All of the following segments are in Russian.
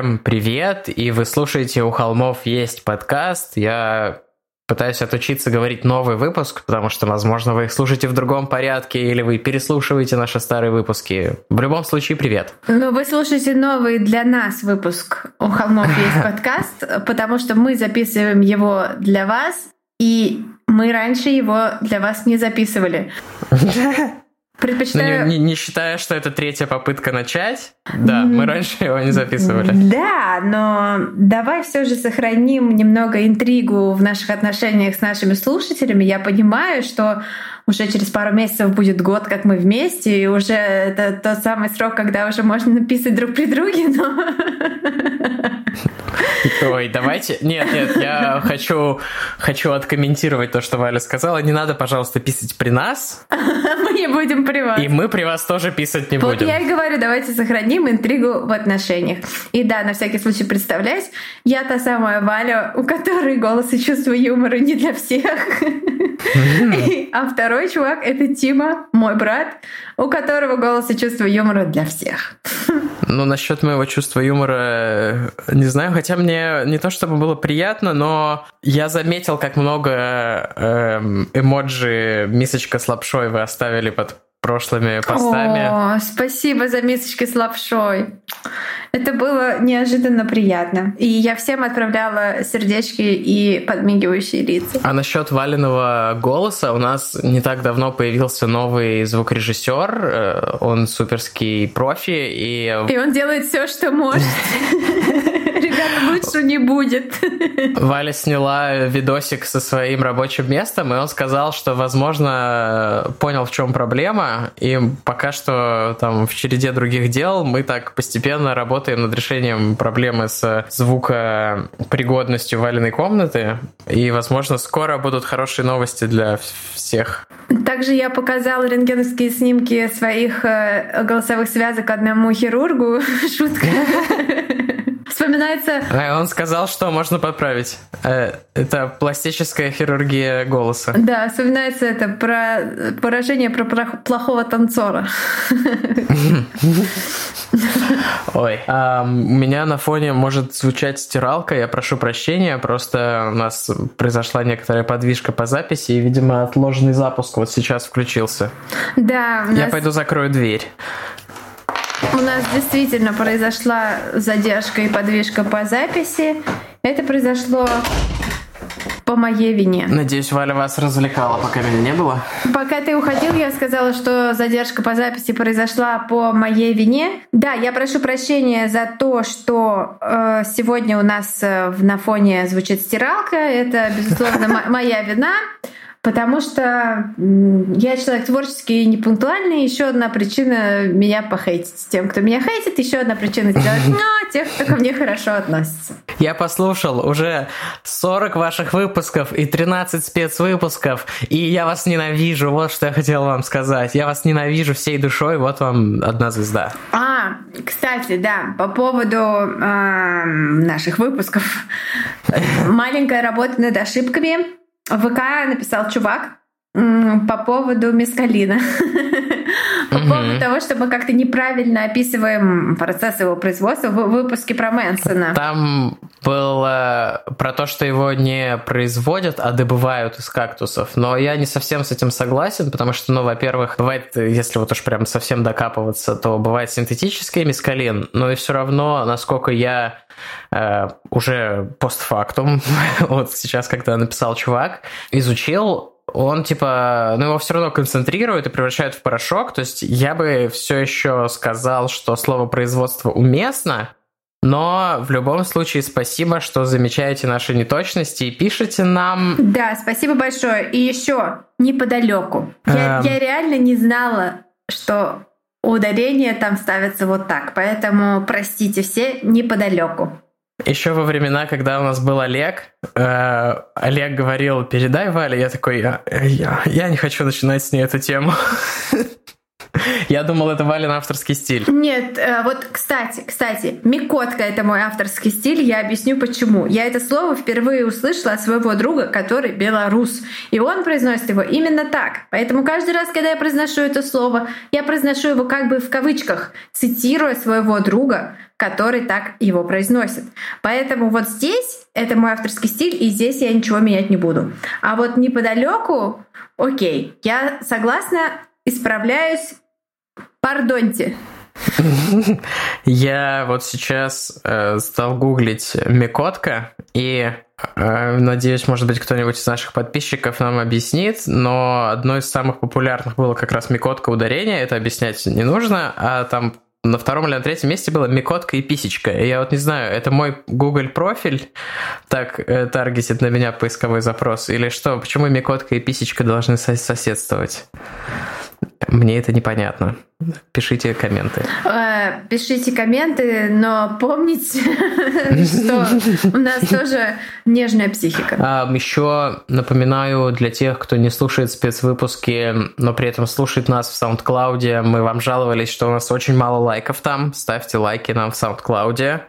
Всем привет, и вы слушаете «У холмов есть подкаст». Я пытаюсь отучиться говорить новый выпуск, потому что, возможно, вы их слушаете в другом порядке, или вы переслушиваете наши старые выпуски. В любом случае, привет. Ну, вы слушаете новый для нас выпуск «У холмов есть подкаст», потому что мы записываем его для вас, и мы раньше его для вас не записывали. Предпочитаю... Ну, не, не, не считая, что это третья попытка начать, да, мы раньше его не записывали. Да, но давай все же сохраним немного интригу в наших отношениях с нашими слушателями. Я понимаю, что уже через пару месяцев будет год, как мы вместе, и уже это тот самый срок, когда уже можно написать друг при друге, но... Ой, давайте... Нет, нет, я хочу, хочу откомментировать то, что Валя сказала. Не надо, пожалуйста, писать при нас. Мы не будем при вас. И мы при вас тоже писать не вот будем. я и говорю, давайте сохраним интригу в отношениях. И да, на всякий случай представляюсь, я та самая Валя, у которой голос и чувство юмора не для всех. А второй чувак — это Тима, мой брат, у которого голос и чувство юмора для всех. Ну, насчет моего чувства юмора, не знаю, хотя мне не то чтобы было приятно, но я заметил, как много эм, эмоджи мисочка с лапшой вы оставили под прошлыми постами. О, спасибо за мисочки с лапшой. Это было неожиданно приятно. И я всем отправляла сердечки и подмигивающие лица. А насчет Валенного голоса у нас не так давно появился новый звукорежиссер. Э, он суперский профи. И, и он делает все, что может. Лучше не будет. Валя сняла видосик со своим рабочим местом, и он сказал, что, возможно, понял, в чем проблема, и пока что там в череде других дел мы так постепенно работаем над решением проблемы с звукопригодностью Валиной комнаты, и, возможно, скоро будут хорошие новости для всех. Также я показала рентгеновские снимки своих э, голосовых связок одному хирургу. Шутка вспоминается... А он сказал, что можно подправить. Э, это пластическая хирургия голоса. Да, вспоминается это про поражение про плохого танцора. Ой, а, у меня на фоне может звучать стиралка, я прошу прощения, просто у нас произошла некоторая подвижка по записи, и, видимо, отложенный запуск вот сейчас включился. Да. Я пойду закрою дверь. У нас действительно произошла задержка и подвижка по записи. Это произошло по моей вине. Надеюсь, Валя вас развлекала, пока меня не было. Пока ты уходил, я сказала, что задержка по записи произошла по моей вине. Да, я прошу прощения за то, что э, сегодня у нас э, на фоне звучит стиралка. Это, безусловно, моя вина. Потому что я человек творческий и непунктуальный. Еще одна причина меня похейтить. Тем, кто меня хейтит, еще одна причина сделать ну, тех, кто ко мне хорошо относится. Я послушал уже 40 ваших выпусков и 13 спецвыпусков, и я вас ненавижу. Вот что я хотел вам сказать. Я вас ненавижу всей душой. Вот вам одна звезда. А, кстати, да, по поводу э, наших выпусков. Маленькая работа над ошибками в ВК написал чувак по поводу мескалина. По поводу того, что мы как-то неправильно описываем процесс его производства в выпуске про Мэнсона. Там было про то, что его не производят, а добывают из кактусов. Но я не совсем с этим согласен, потому что, ну, во-первых, бывает, если вот уж прям совсем докапываться, то бывает синтетический мескалин, но и все равно, насколько я э, уже постфактум, вот сейчас, когда написал чувак, изучил, он типа, ну его все равно концентрирует и превращает в порошок. То есть я бы все еще сказал, что слово производство уместно, но в любом случае спасибо, что замечаете наши неточности и пишете нам. Да, спасибо большое. И еще неподалеку. Я, эм... я реально не знала, что ударение там ставится вот так. Поэтому простите все неподалеку. Еще во времена, когда у нас был Олег, э, Олег говорил, передай Вале, я такой, я, я, я не хочу начинать с ней эту тему. Я думал, это Валин авторский стиль. Нет, э, вот, кстати, кстати, Микотка — это мой авторский стиль, я объясню почему. Я это слово впервые услышала от своего друга, который белорус, и он произносит его именно так. Поэтому каждый раз, когда я произношу это слово, я произношу его как бы в кавычках, цитируя своего друга, который так его произносит. Поэтому вот здесь это мой авторский стиль, и здесь я ничего менять не буду. А вот неподалеку, окей, я согласна, исправляюсь, пардоньте. Я вот сейчас э, стал гуглить Микотка, и э, надеюсь, может быть, кто-нибудь из наших подписчиков нам объяснит, но одно из самых популярных было как раз Микотка ударение, это объяснять не нужно, а там на втором или на третьем месте было Микотка и Писечка. И я вот не знаю, это мой Google профиль так э, таргетит на меня поисковой запрос или что? Почему Микотка и Писечка должны соседствовать? Мне это непонятно. Пишите комменты. Э, пишите комменты, но помните, что у нас тоже нежная психика. А, Еще напоминаю для тех, кто не слушает спецвыпуски, но при этом слушает нас в SoundCloud, мы вам жаловались, что у нас очень мало лайков там. Ставьте лайки нам в SoundCloud,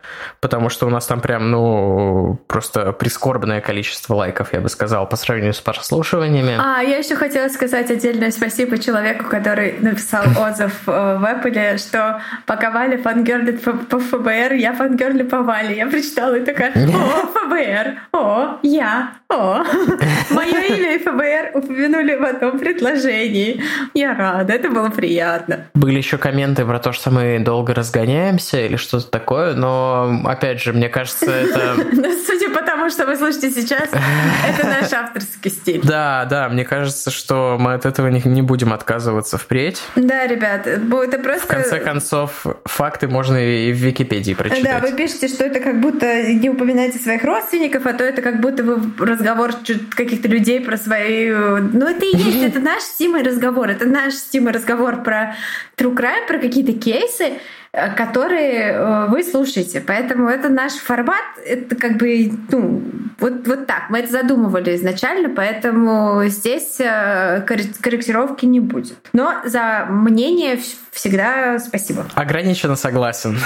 потому что у нас там прям, ну, просто прискорбное количество лайков, я бы сказал, по сравнению с прослушиваниями. А, я еще хотела сказать отдельное спасибо человеку, который написал отзыв Э, в Apple, что пока Валя фангерлит по, ФБР, я фангерлю по Вале. Я прочитала и такая, о, ФБР, о, я, о. Мое имя и ФБР упомянули в одном предложении. Я рада, это было приятно. Были еще комменты про то, что мы долго разгоняемся или что-то такое, но, опять же, мне кажется, это... Судя по тому, что вы слышите сейчас, это наш авторский стиль. Да, да, мне кажется, что мы от этого не будем отказываться впредь. Да, ребят, это просто... В конце концов, факты можно и в Википедии прочитать. Да, вы пишете, что это как будто не упоминаете своих родственников, а то это как будто вы разговор каких-то людей про свои... Ну, это и есть, это наш с разговор, это наш с разговор про true crime, про какие-то кейсы, которые э, вы слушаете. Поэтому это наш формат, это как бы, ну, вот, вот так. Мы это задумывали изначально, поэтому здесь э, корректировки не будет. Но за мнение всегда спасибо. Ограниченно согласен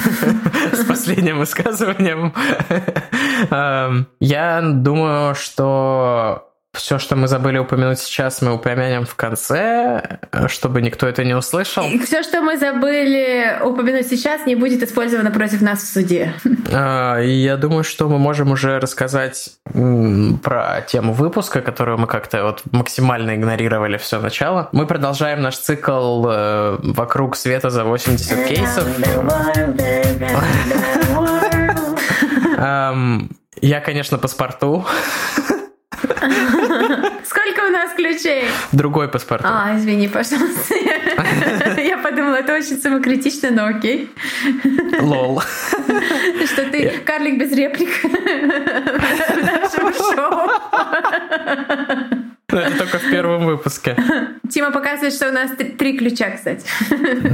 с последним высказыванием. Эм, я думаю, что все, что мы забыли упомянуть сейчас, мы упомянем в конце, чтобы никто это не услышал. И все, что мы забыли упомянуть сейчас, не будет использовано против нас в суде. А, и я думаю, что мы можем уже рассказать про тему выпуска, которую мы как-то вот максимально игнорировали все начало. Мы продолжаем наш цикл э, «Вокруг света за 80 кейсов». Я, конечно, по спорту. Сколько у нас ключей? Другой паспорт. А, извини, пожалуйста. Я подумала, это очень самокритично, но окей. Лол. Что ты карлик без реплик в нашем шоу. Но это только в первом выпуске. Тима показывает, что у нас три ключа, кстати.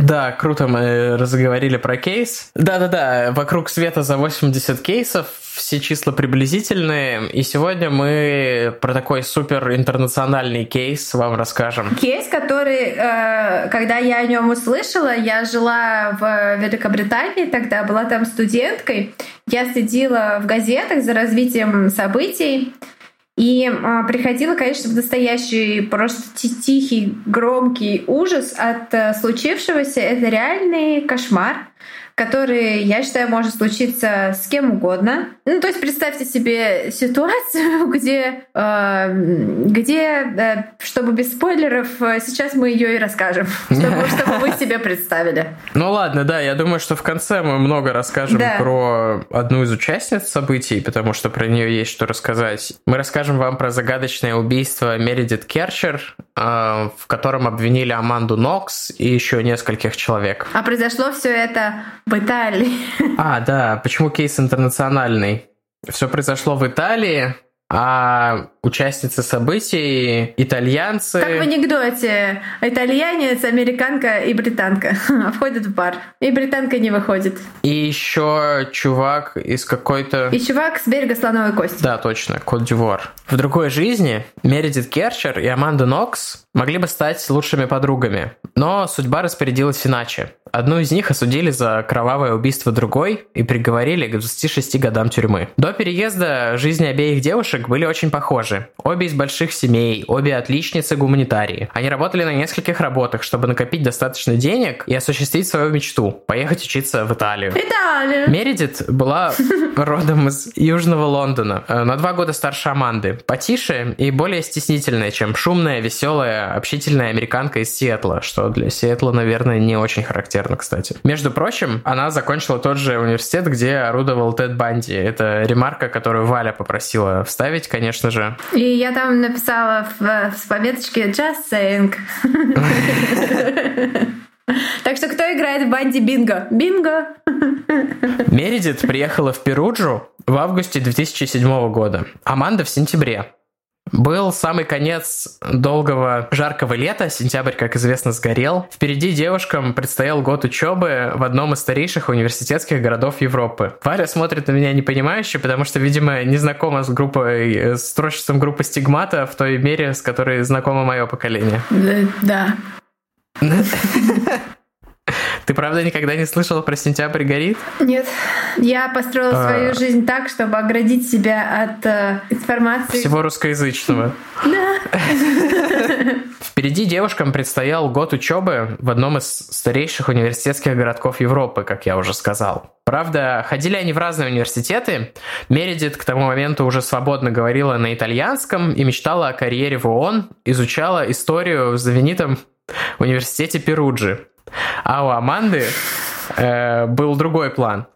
Да, круто, мы разговорили про кейс. Да-да-да, вокруг света за 80 кейсов, все числа приблизительные, и сегодня мы про такой супер интернациональный кейс вам расскажем. Кейс, который, э, когда я о нем услышала, я жила в Великобритании тогда, была там студенткой, я следила в газетах за развитием событий, и а, приходила, конечно, в настоящий просто тихий, громкий ужас от а, случившегося. Это реальный кошмар который, я считаю, может случиться с кем угодно. Ну, то есть представьте себе ситуацию, где, э, где э, чтобы без спойлеров, э, сейчас мы ее и расскажем, чтобы, чтобы вы себе представили. Ну ладно, да, я думаю, что в конце мы много расскажем да. про одну из участниц событий, потому что про нее есть что рассказать. Мы расскажем вам про загадочное убийство Мередит Керчер, э, в котором обвинили Аманду Нокс и еще нескольких человек. А произошло все это в Италии. А, да, почему кейс интернациональный? Все произошло в Италии, а участницы событий, итальянцы. Как в анекдоте. Итальянец, американка и британка входят в бар. И британка не выходит. И еще чувак из какой-то... И чувак с берега слоновой кости. Да, точно, Кот-Дювор. В другой жизни Мередит Керчер и Аманда Нокс могли бы стать лучшими подругами. Но судьба распорядилась иначе. Одну из них осудили за кровавое убийство другой и приговорили к 26 годам тюрьмы. До переезда жизни обеих девушек были очень похожи. Обе из больших семей, обе отличницы гуманитарии. Они работали на нескольких работах, чтобы накопить достаточно денег и осуществить свою мечту – поехать учиться в Италию. Италию! Мередит была родом из Южного Лондона, э, на два года старше Аманды, потише и более стеснительная, чем шумная, веселая, общительная американка из Сиэтла, что для Сиэтла, наверное, не очень характерно, кстати. Между прочим, она закончила тот же университет, где орудовал Тед Банди. Это ремарка, которую Валя попросила вставить, конечно же. И я там написала в, в пометочке «Just saying». Так что кто играет в банде Бинго? Бинго! Мередит приехала в Перуджу в августе 2007 года, Аманда в сентябре. Был самый конец долгого жаркого лета, сентябрь, как известно, сгорел. Впереди девушкам предстоял год учебы в одном из старейших университетских городов Европы. Варя смотрит на меня непонимающе, потому что, видимо, не знакома с группой, с творчеством группы Стигмата в той мере, с которой знакомо мое поколение. Да. Ты правда никогда не слышала про сентябрь горит? Нет. Я построила а... свою жизнь так, чтобы оградить себя от э, информации. Всего русскоязычного. Да. Впереди девушкам предстоял год учебы в одном из старейших университетских городков Европы, как я уже сказал. Правда, ходили они в разные университеты. Мередит к тому моменту уже свободно говорила на итальянском и мечтала о карьере в ООН, изучала историю в знаменитом университете Перуджи. А у Аманды э, был другой план.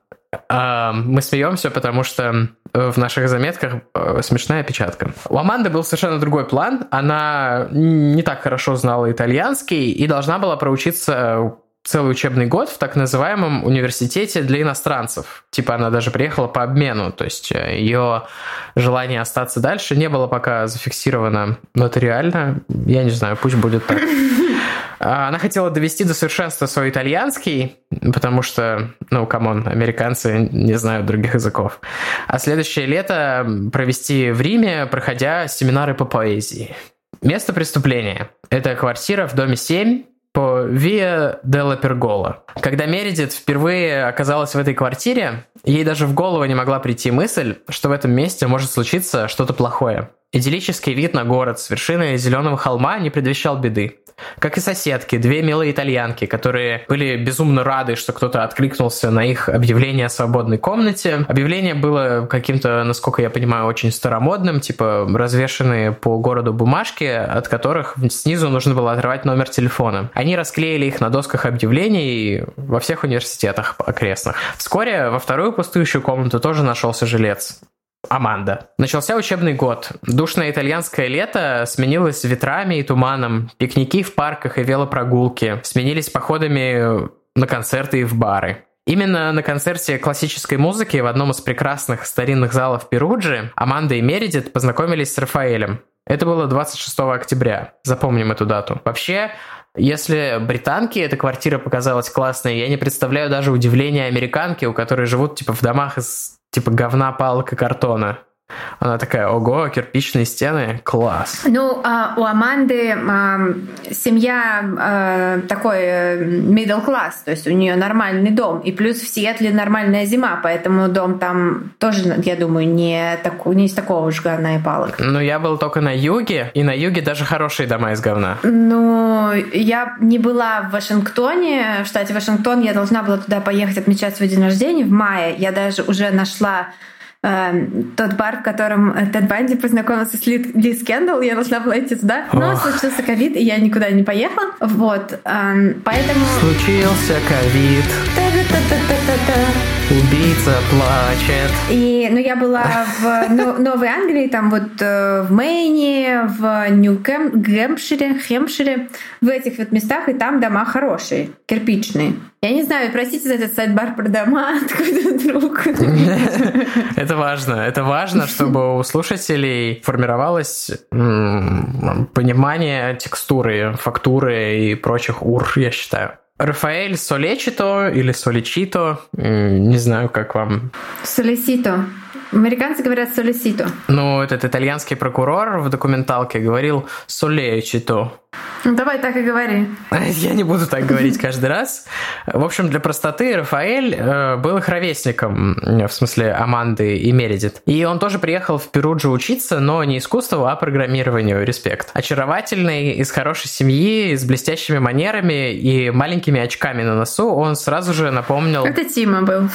Э, мы смеемся, потому что в наших заметках э, смешная опечатка. У Аманды был совершенно другой план. Она не так хорошо знала итальянский и должна была проучиться целый учебный год в так называемом университете для иностранцев. Типа она даже приехала по обмену, то есть э, ее желание остаться дальше не было пока зафиксировано нотариально. Я не знаю, пусть будет так. А, она хотела довести до совершенства свой итальянский, потому что, ну, come on, американцы не знают других языков. А следующее лето провести в Риме, проходя семинары по поэзии. Место преступления. Это квартира в доме 7 по Виа Делла Пергола. Когда Мередит впервые оказалась в этой квартире, ей даже в голову не могла прийти мысль, что в этом месте может случиться что-то плохое. Идиллический вид на город с вершины зеленого холма не предвещал беды. Как и соседки, две милые итальянки, которые были безумно рады, что кто-то откликнулся на их объявление о свободной комнате. Объявление было каким-то, насколько я понимаю, очень старомодным, типа развешенные по городу бумажки, от которых снизу нужно было отрывать номер телефона. Они расклеили их на досках объявлений во всех университетах окрестных. Вскоре во вторую пустующую комнату тоже нашелся жилец. Аманда. Начался учебный год. Душное итальянское лето сменилось ветрами и туманом. Пикники в парках и велопрогулки сменились походами на концерты и в бары. Именно на концерте классической музыки в одном из прекрасных старинных залов Перуджи Аманда и Мередит познакомились с Рафаэлем. Это было 26 октября. Запомним эту дату. Вообще, если британке эта квартира показалась классной, я не представляю даже удивления американки, у которой живут типа в домах из типа говна, палок и картона. Она такая, ого, кирпичные стены, класс. Ну, а у Аманды а, семья а, такой э, middle class, то есть у нее нормальный дом, и плюс в Сиэтле нормальная зима, поэтому дом там тоже, я думаю, не, так, не из такого уж говна и палок. Ну, я был только на юге, и на юге даже хорошие дома из говна. Ну, я не была в Вашингтоне, в штате Вашингтон, я должна была туда поехать отмечать свой день рождения в мае. Я даже уже нашла Эм, тот бар, в котором Тед Банди познакомился с Ли, Ли Скендал, я должна была идти туда, но Ох. случился ковид, и я никуда не поехала. Вот, эм, поэтому... Случился ковид. Убийца плачет. И, ну, я была в ну, Новой Англии, там вот э, в Мэйне, в Нью-Гэмпшире, Хемпшире, в этих вот местах, и там дома хорошие, кирпичные. Я не знаю, простите за этот сайт-бар про дома, откуда вдруг. Это важно. Это важно, чтобы у слушателей формировалось понимание текстуры, фактуры и прочих ур, я считаю. Рафаэль Солечито или Соличито, не знаю, как вам. Солесито. Американцы говорят солисито. Ну, этот итальянский прокурор в документалке говорил солечито. Ну, давай так и говори. Я не буду так говорить каждый раз. В общем, для простоты Рафаэль э, был их ровесником, в смысле Аманды и Мередит. И он тоже приехал в Перуджу учиться, но не искусству, а программированию. Респект. Очаровательный, из хорошей семьи, с блестящими манерами и маленькими очками на носу, он сразу же напомнил... Это Тима был.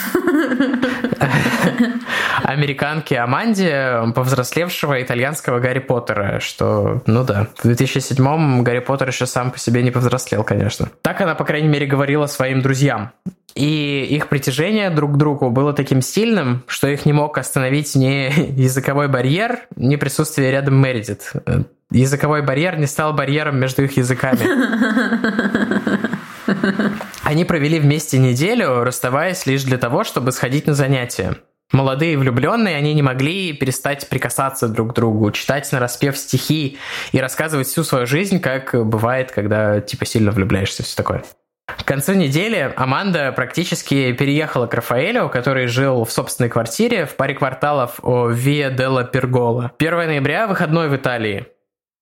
Американке Аманде, повзрослевшего итальянского Гарри Поттера, что, ну да, в 2007-м Гарри Поттер еще сам по себе не повзрослел, конечно. Так она, по крайней мере, говорила своим друзьям. И их притяжение друг к другу было таким сильным, что их не мог остановить ни языковой барьер, ни присутствие рядом Мередит. Языковой барьер не стал барьером между их языками. Они провели вместе неделю, расставаясь лишь для того, чтобы сходить на занятия. Молодые влюбленные, они не могли перестать прикасаться друг к другу, читать на распев стихи и рассказывать всю свою жизнь, как бывает, когда типа сильно влюбляешься, все такое. К концу недели Аманда практически переехала к Рафаэлю, который жил в собственной квартире в паре кварталов о Виа Делла Пергола. 1 ноября – выходной в Италии.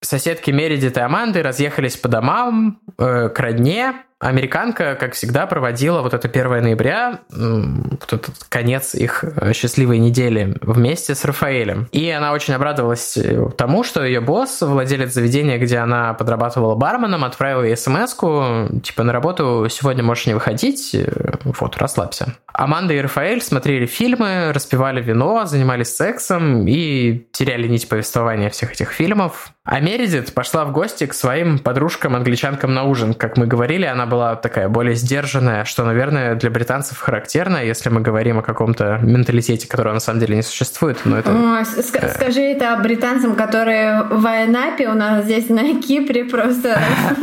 Соседки Мередит и Аманды разъехались по домам, э, к родне, американка, как всегда, проводила вот это 1 ноября, вот этот конец их э, счастливой недели вместе с Рафаэлем. И она очень обрадовалась э, тому, что ее босс, владелец заведения, где она подрабатывала барменом, отправил ей смс типа, на работу сегодня можешь не выходить, э, вот, расслабься. Аманда и Рафаэль смотрели фильмы, распивали вино, занимались сексом и теряли нить повествования всех этих фильмов. А Мередит пошла в гости к своим подружкам-англичанкам на ужин. Как мы говорили, она была такая более сдержанная, что, наверное, для британцев характерно, если мы говорим о каком-то менталитете, которого на самом деле не существует. Но это... О, ск- скажи это британцам, которые в Айнапе у нас здесь на Кипре просто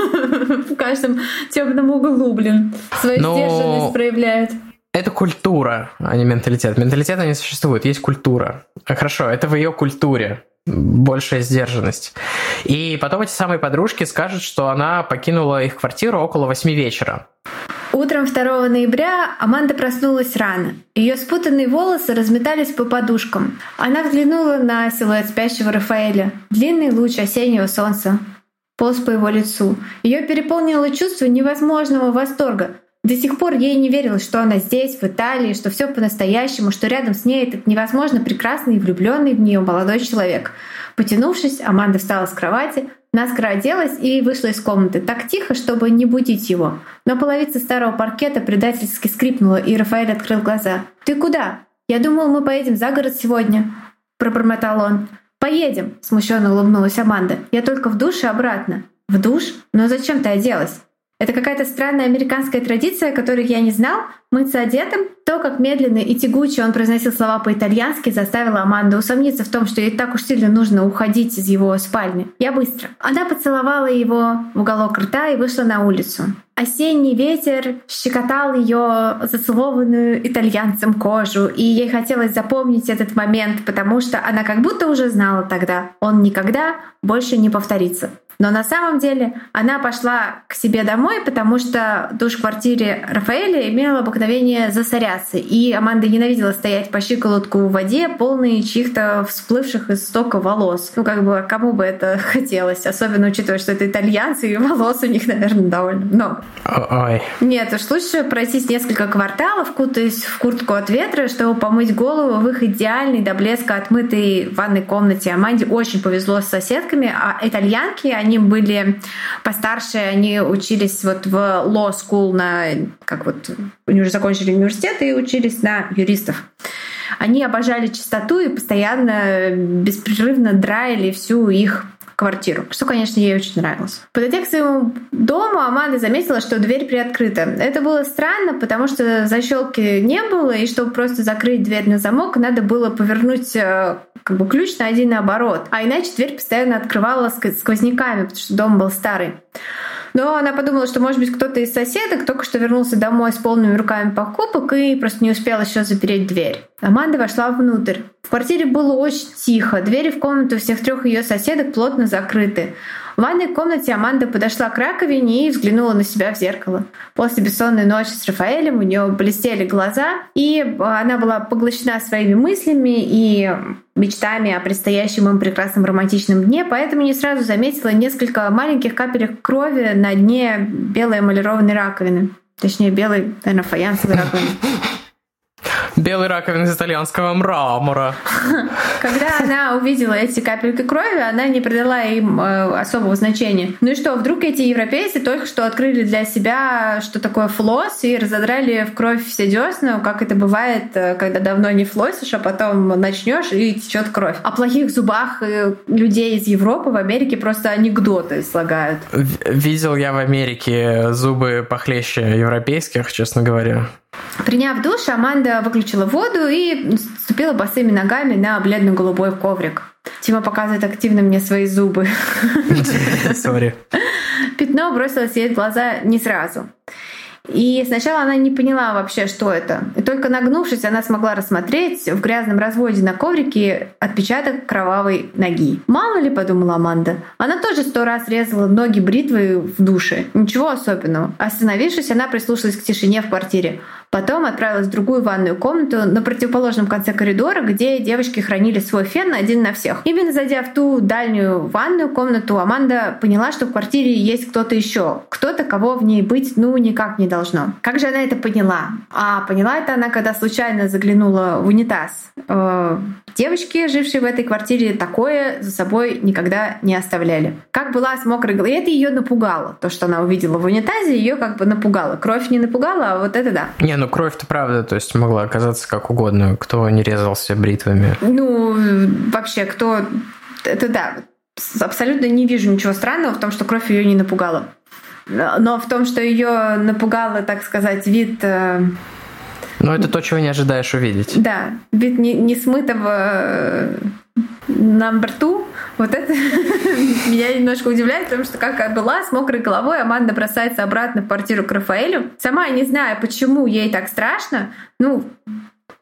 в каждом темном углу, блин, свою сдержанность проявляют. Это культура, а не менталитет. Менталитета не существует, есть культура. Хорошо, это в ее культуре большая сдержанность. И потом эти самые подружки скажут, что она покинула их квартиру около восьми вечера. Утром 2 ноября Аманда проснулась рано. Ее спутанные волосы разметались по подушкам. Она взглянула на силуэт спящего Рафаэля. Длинный луч осеннего солнца полз по его лицу. Ее переполнило чувство невозможного восторга. До сих пор ей не верилось, что она здесь, в Италии, что все по-настоящему, что рядом с ней этот невозможно прекрасный и влюбленный в нее молодой человек. Потянувшись, Аманда встала с кровати, наскоро оделась и вышла из комнаты так тихо, чтобы не будить его. Но половица старого паркета предательски скрипнула, и Рафаэль открыл глаза. «Ты куда? Я думал, мы поедем за город сегодня», — пробормотал он. «Поедем», — смущенно улыбнулась Аманда. «Я только в душ и обратно». «В душ? Но зачем ты оделась?» Это какая-то странная американская традиция, которую я не знал. Мыться одетым. То, как медленно и тягуче он произносил слова по-итальянски, заставило Аманду усомниться в том, что ей так уж сильно нужно уходить из его спальни. Я быстро. Она поцеловала его в уголок рта и вышла на улицу. Осенний ветер щекотал ее зацелованную итальянцем кожу, и ей хотелось запомнить этот момент, потому что она как будто уже знала тогда, он никогда больше не повторится. Но на самом деле она пошла к себе домой, потому что душ в квартире Рафаэля имела обыкновение засоряться. И Аманда ненавидела стоять по щиколотку в воде, полной чьих-то всплывших из стока волос. Ну, как бы, кому бы это хотелось, особенно учитывая, что это итальянцы, и волос у них, наверное, довольно много. Ой. Нет, уж лучше пройтись несколько кварталов, кутаясь в куртку от ветра, чтобы помыть голову в их идеальной до блеска отмытой ванной комнате. Аманде очень повезло с соседками, а итальянки, они они были постарше, они учились вот в law school на, как вот, они уже закончили университет и учились на юристов. Они обожали чистоту и постоянно беспрерывно драили всю их квартиру, что, конечно, ей очень нравилось. Подойдя к своему дому, Аманда заметила, что дверь приоткрыта. Это было странно, потому что защелки не было, и чтобы просто закрыть дверь на замок, надо было повернуть э, как бы ключ на один наоборот. А иначе дверь постоянно открывала сквозняками, потому что дом был старый. Но она подумала, что, может быть, кто-то из соседок только что вернулся домой с полными руками покупок и просто не успел еще запереть дверь. Аманда вошла внутрь. В квартире было очень тихо. Двери в комнату всех трех ее соседок плотно закрыты. В ванной комнате Аманда подошла к раковине и взглянула на себя в зеркало. После бессонной ночи с Рафаэлем у нее блестели глаза, и она была поглощена своими мыслями и мечтами о предстоящем им прекрасном романтичном дне, поэтому не сразу заметила несколько маленьких капелек крови на дне белой эмалированной раковины. Точнее, белой, наверное, фаянсовой раковины. Белый раковин из итальянского мрамора. Когда она увидела эти капельки крови, она не придала им э, особого значения. Ну и что, вдруг эти европейцы только что открыли для себя, что такое флос, и разодрали в кровь все десна, как это бывает, э, когда давно не флосишь, а потом начнешь и течет кровь. О плохих зубах э, людей из Европы в Америке просто анекдоты слагают. Видел я в Америке зубы похлеще европейских, честно говоря. Приняв душ, Аманда выключила воду и ступила босыми ногами на бледно-голубой коврик. Тима показывает активно мне свои зубы. Сори. Пятно бросилось ей в глаза не сразу. И сначала она не поняла вообще, что это. И только нагнувшись, она смогла рассмотреть в грязном разводе на коврике отпечаток кровавой ноги. Мало ли, подумала Аманда. Она тоже сто раз резала ноги бритвой в душе. Ничего особенного. Остановившись, она прислушалась к тишине в квартире. Потом отправилась в другую ванную комнату на противоположном конце коридора, где девочки хранили свой фен один на всех. Именно зайдя в ту дальнюю ванную комнату, Аманда поняла, что в квартире есть кто-то еще. Кто-то, кого в ней быть ну никак не должно. Как же она это поняла? А поняла это она, когда случайно заглянула в унитаз. Э, девочки, жившие в этой квартире, такое за собой никогда не оставляли. Как была с мокрой головой, это ее напугало. То, что она увидела в унитазе, ее как бы напугало. Кровь не напугала, а вот это да. Не, ну кровь-то правда, то есть могла оказаться как угодно. Кто не резался бритвами? Ну, вообще, кто... Это да, абсолютно не вижу ничего странного в том, что кровь ее не напугала. Но в том, что ее напугало, так сказать, вид... Э, ну, это то, чего не ожидаешь увидеть. Да, вид не, не смытого э, на борту, вот это меня немножко удивляет, потому что как была с мокрой головой, Аманда бросается обратно в квартиру к Рафаэлю. Сама не знаю, почему ей так страшно. Ну,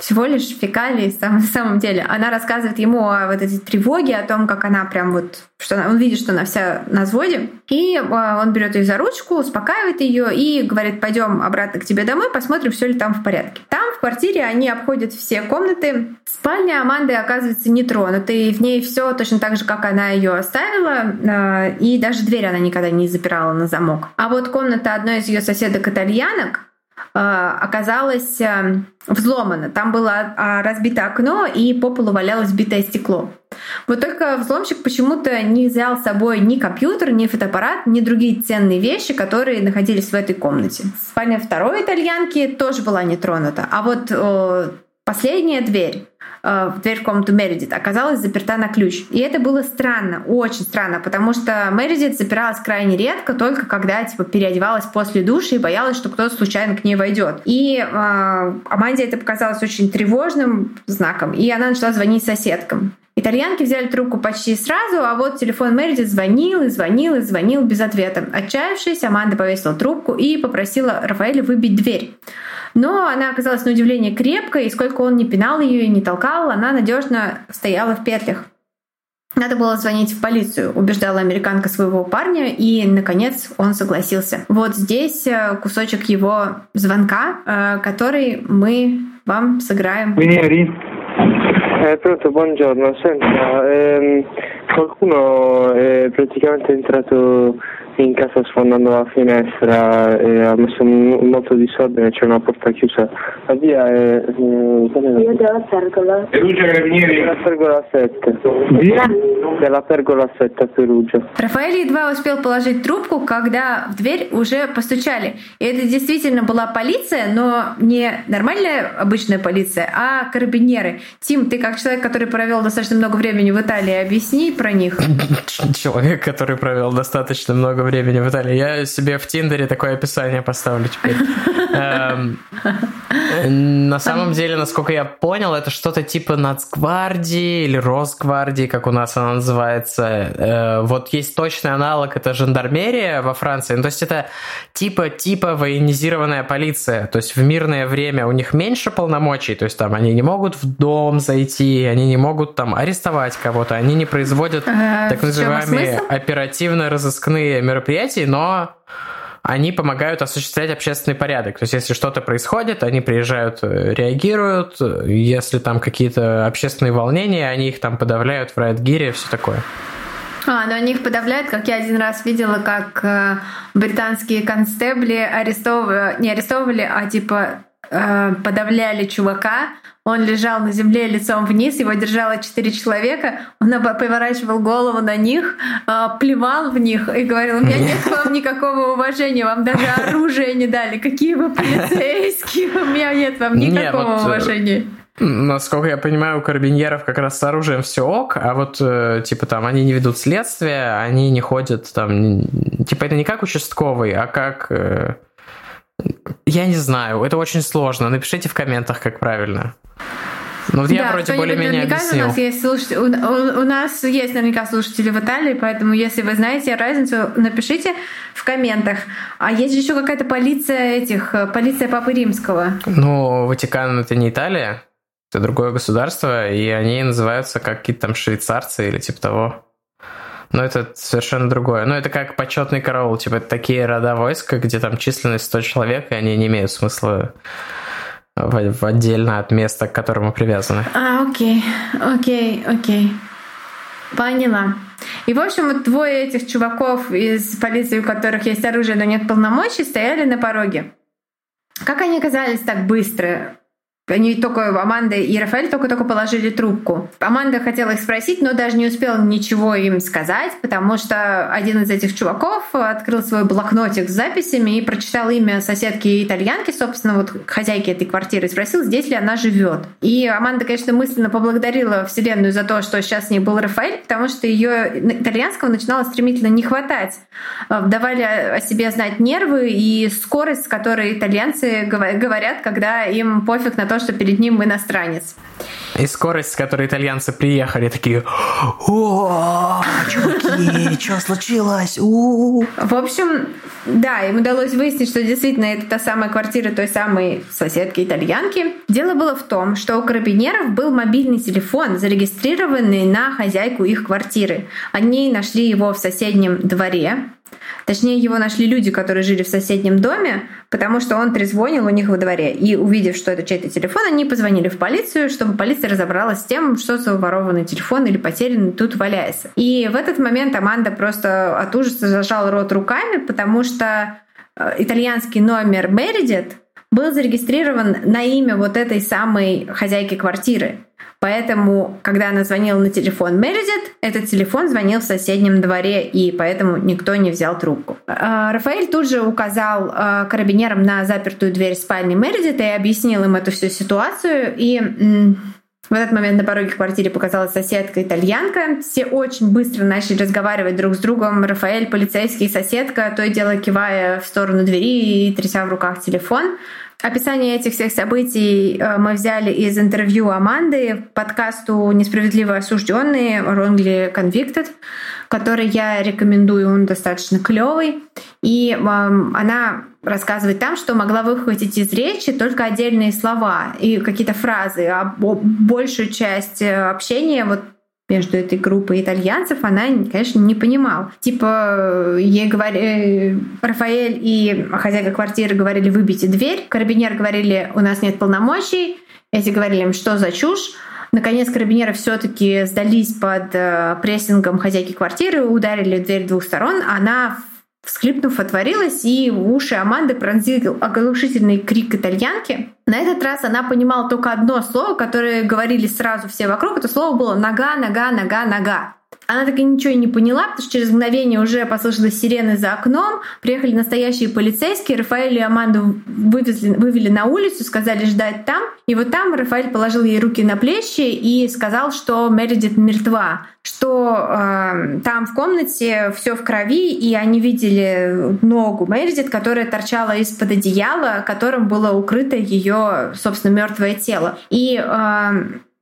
всего лишь фекалии на самом деле. Она рассказывает ему о вот этой тревоге, о том, как она прям вот, что она, он видит, что она вся на взводе, и а, он берет ее за ручку, успокаивает ее и говорит, пойдем обратно к тебе домой, посмотрим, все ли там в порядке. Там в квартире они обходят все комнаты. Спальня Аманды оказывается не тронута, и в ней все точно так же, как она ее оставила, а, и даже дверь она никогда не запирала на замок. А вот комната одной из ее соседок-итальянок, оказалась э, взломана. Там было а, разбито окно, и по полу валялось битое стекло. Вот только взломщик почему-то не взял с собой ни компьютер, ни фотоаппарат, ни другие ценные вещи, которые находились в этой комнате. Спальня второй итальянки тоже была не тронута. А вот э, последняя дверь Э, дверь в комнату Мередит оказалась заперта на ключ. И это было странно, очень странно, потому что Мередит запиралась крайне редко, только когда типа переодевалась после души и боялась, что кто-то случайно к ней войдет. И э, Аманде это показалось очень тревожным знаком, и она начала звонить соседкам. Итальянки взяли трубку почти сразу, а вот телефон Мередит звонил и звонил и звонил без ответа. Отчаявшись, Аманда повесила трубку и попросила Рафаэля выбить дверь. Но она оказалась на удивление крепкой, и сколько он не пинал ее и не толкал, она надежно стояла в петлях. Надо было звонить в полицию, убеждала американка своего парня, и, наконец, он согласился. Вот здесь э, кусочек его звонка, э, который мы вам сыграем. Eh, pronto, buongiorno. Senta, ehm, qualcuno è praticamente entrato in casa sfondando la finestra e ha messo molto disordine, c'è una porta chiusa. La via è... Eh, Io della Pergola. Perugia Carabinieri? Della Pergola 7. Via? Della Pergola 7 Perugia. Рафаэль едва успел положить трубку, когда в дверь уже постучали. И это действительно была полиция, но не нормальная обычная полиция, а карабинеры. Тим, ты как человек, который провел достаточно много времени в Италии, объясни про них. Человек, который провел достаточно много времени в Италии. Я себе в Тиндере такое описание поставлю теперь. Эм, на самом деле, насколько я понял, это что-то типа Нацгвардии или Росгвардии, как у нас она называется. Э, вот есть точный аналог, это жандармерия во Франции. Ну, то есть это типа типа военизированная полиция. То есть в мирное время у них меньше полномочий, то есть там они не могут в дом зайти, они не могут там арестовать кого-то, они не производят а, так называемые оперативно-розыскные мероприятия, но они помогают осуществлять общественный порядок. То есть, если что-то происходит, они приезжают, э, реагируют. Если там какие-то общественные волнения, они их там подавляют в райдгире, все такое. А, но они их подавляют, как я один раз видела, как э, британские констебли арестовывали, не арестовывали, а типа э, подавляли чувака, он лежал на земле лицом вниз, его держало четыре человека, он поворачивал голову на них, а, плевал в них и говорил, у меня нет к вам никакого уважения, вам даже оружие не дали, какие вы полицейские, у меня нет вам никакого нет, уважения. Насколько я понимаю, у карабиньеров как раз с оружием все ок, а вот, э, типа, там, они не ведут следствие, они не ходят, там, типа, это не как участковый, а как... Э, я не знаю, это очень сложно. Напишите в комментах, как правильно. Ну, вот я да, вроде более-менее объяснил. У нас, есть слушатели, у, у, у нас есть наверняка слушатели в Италии, поэтому если вы знаете разницу, напишите в комментах. А есть же еще какая-то полиция этих, полиция Папы Римского. Ну, Ватикан это не Италия, это другое государство, и они называются как какие-то там швейцарцы или типа того. Но это совершенно другое. Ну, это как почетный караул, типа это такие рода войска, где там численность 100 человек, и они не имеют смысла в, в отдельно от места, к которому привязаны. А, окей, окей, окей. Поняла. И, в общем, вот двое этих чуваков из полиции, у которых есть оружие, но нет полномочий, стояли на пороге. Как они оказались так быстро? Они только, Аманда и Рафаэль только-только положили трубку. Аманда хотела их спросить, но даже не успела ничего им сказать, потому что один из этих чуваков открыл свой блокнотик с записями и прочитал имя соседки итальянки, собственно, вот хозяйки этой квартиры, и спросил, здесь ли она живет. И Аманда, конечно, мысленно поблагодарила Вселенную за то, что сейчас с ней был Рафаэль, потому что ее итальянского начинало стремительно не хватать. Давали о себе знать нервы и скорость, с которой итальянцы говорят, когда им пофиг на то, что перед ним иностранец. И скорость, с которой итальянцы приехали, такие «О, чуваки, что случилось? В общем, да, им удалось выяснить, что действительно это та самая квартира той самой соседки-итальянки. Дело было в том, что у карабинеров был мобильный телефон, зарегистрированный на хозяйку их квартиры. Они нашли его в соседнем дворе, Точнее, его нашли люди, которые жили в соседнем доме, потому что он трезвонил у них во дворе. И увидев, что это чей-то телефон, они позвонили в полицию, чтобы полиция разобралась с тем, что за ворованный телефон или потерянный тут валяется. И в этот момент Аманда просто от ужаса зажала рот руками, потому что э, итальянский номер Мередит был зарегистрирован на имя вот этой самой хозяйки квартиры. Поэтому, когда она звонила на телефон Мередит, этот телефон звонил в соседнем дворе, и поэтому никто не взял трубку. А, Рафаэль тут же указал а, карабинерам на запертую дверь спальни Мередит и объяснил им эту всю ситуацию. И в этот момент на пороге квартиры показалась соседка-итальянка. Все очень быстро начали разговаривать друг с другом. Рафаэль, полицейский, соседка, то и дело кивая в сторону двери и тряся в руках телефон. Описание этих всех событий э, мы взяли из интервью Аманды подкасту «Несправедливо осужденные» Wrongly Convicted, который я рекомендую, он достаточно клевый. И она рассказывает там, что могла выхватить из речи только отдельные слова и какие-то фразы, а большую часть э, общения вот между этой группой итальянцев, она, конечно, не понимала. Типа, ей говорили, Рафаэль и хозяйка квартиры говорили, выбейте дверь. Карабинер говорили, у нас нет полномочий. Эти говорили им, что за чушь. Наконец, карабинеры все-таки сдались под э, прессингом хозяйки квартиры, ударили в дверь двух сторон. Она Всхлипнув, отворилась, и в уши Аманды пронзил оглушительный крик итальянки. На этот раз она понимала только одно слово, которое говорили сразу все вокруг. Это слово было «нога, нога, нога, нога». Она так и ничего не поняла, потому что через мгновение уже послышалась сирены за окном, приехали настоящие полицейские, Рафаэль и Аманду вывезли, вывели на улицу, сказали ждать там, и вот там Рафаэль положил ей руки на плечи и сказал, что Мередит мертва, что э, там в комнате все в крови, и они видели ногу Мередит, которая торчала из-под одеяла, которым было укрыто ее, собственно, мертвое тело. И э,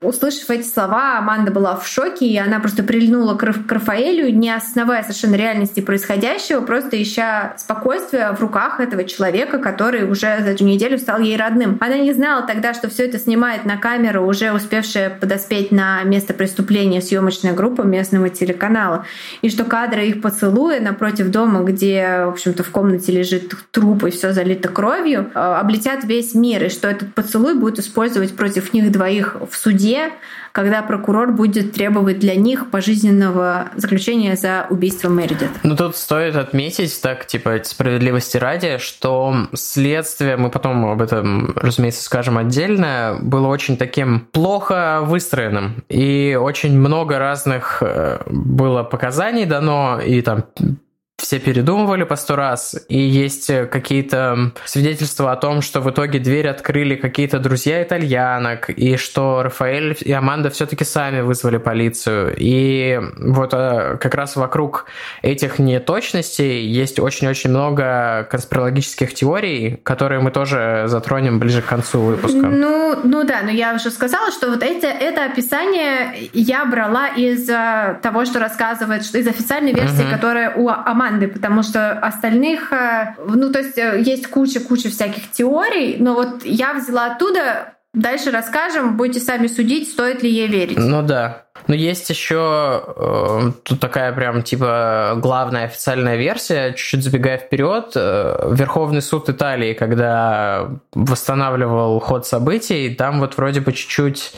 Услышав эти слова, Аманда была в шоке, и она просто прильнула к, к Рафаэлю, не осознавая совершенно реальности происходящего, просто ища спокойствия в руках этого человека, который уже за эту неделю стал ей родным. Она не знала тогда, что все это снимает на камеру уже успевшая подоспеть на место преступления съемочная группа местного телеканала, и что кадры их поцелуя напротив дома, где, в общем-то, в комнате лежит труп и все залито кровью, э, облетят весь мир, и что этот поцелуй будет использовать против них двоих в суде суде, когда прокурор будет требовать для них пожизненного заключения за убийство Мередит. Ну тут стоит отметить, так, типа, справедливости ради, что следствие, мы потом об этом, разумеется, скажем отдельно, было очень таким плохо выстроенным. И очень много разных э, было показаний дано, и там все передумывали по сто раз, и есть э, какие-то свидетельства о том, что в итоге дверь открыли какие-то друзья итальянок, и что Рафаэль и Аманда все-таки сами вызвали полицию. И вот э, как раз вокруг этих неточностей есть очень-очень много конспирологических теорий, которые мы тоже затронем ближе к концу выпуска. Ну, ну да, но я уже сказала, что вот это, это описание я брала из э, того, что рассказывает, из официальной версии, uh-huh. которая у Аманды команды, потому что остальных, э, ну, то есть э, есть куча-куча всяких теорий, но вот я взяла оттуда, дальше расскажем, будете сами судить, стоит ли ей верить. Ну да. Но есть еще э, тут такая прям типа главная официальная версия, чуть-чуть забегая вперед, э, Верховный суд Италии, когда восстанавливал ход событий, там вот вроде бы чуть-чуть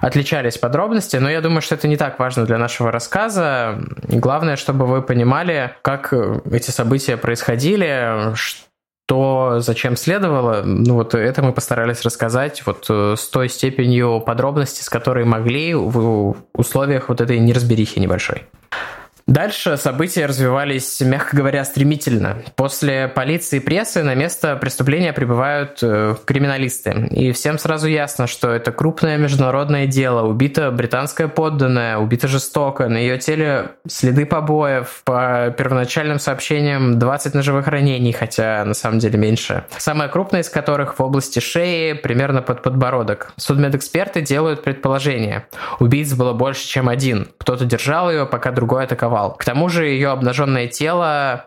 отличались подробности, но я думаю, что это не так важно для нашего рассказа. Главное, чтобы вы понимали, как эти события происходили, что то, зачем следовало, ну вот это мы постарались рассказать вот э, с той степенью подробности, с которой могли в условиях вот этой неразберихи небольшой. Дальше события развивались, мягко говоря, стремительно. После полиции и прессы на место преступления прибывают э, криминалисты. И всем сразу ясно, что это крупное международное дело. Убита британская подданная, убита жестоко. На ее теле следы побоев. По первоначальным сообщениям 20 ножевых ранений, хотя на самом деле меньше. Самое крупное из которых в области шеи, примерно под подбородок. Судмедэксперты делают предположение. Убийц было больше, чем один. Кто-то держал ее, пока другой атаковал атаковал. К тому же ее обнаженное тело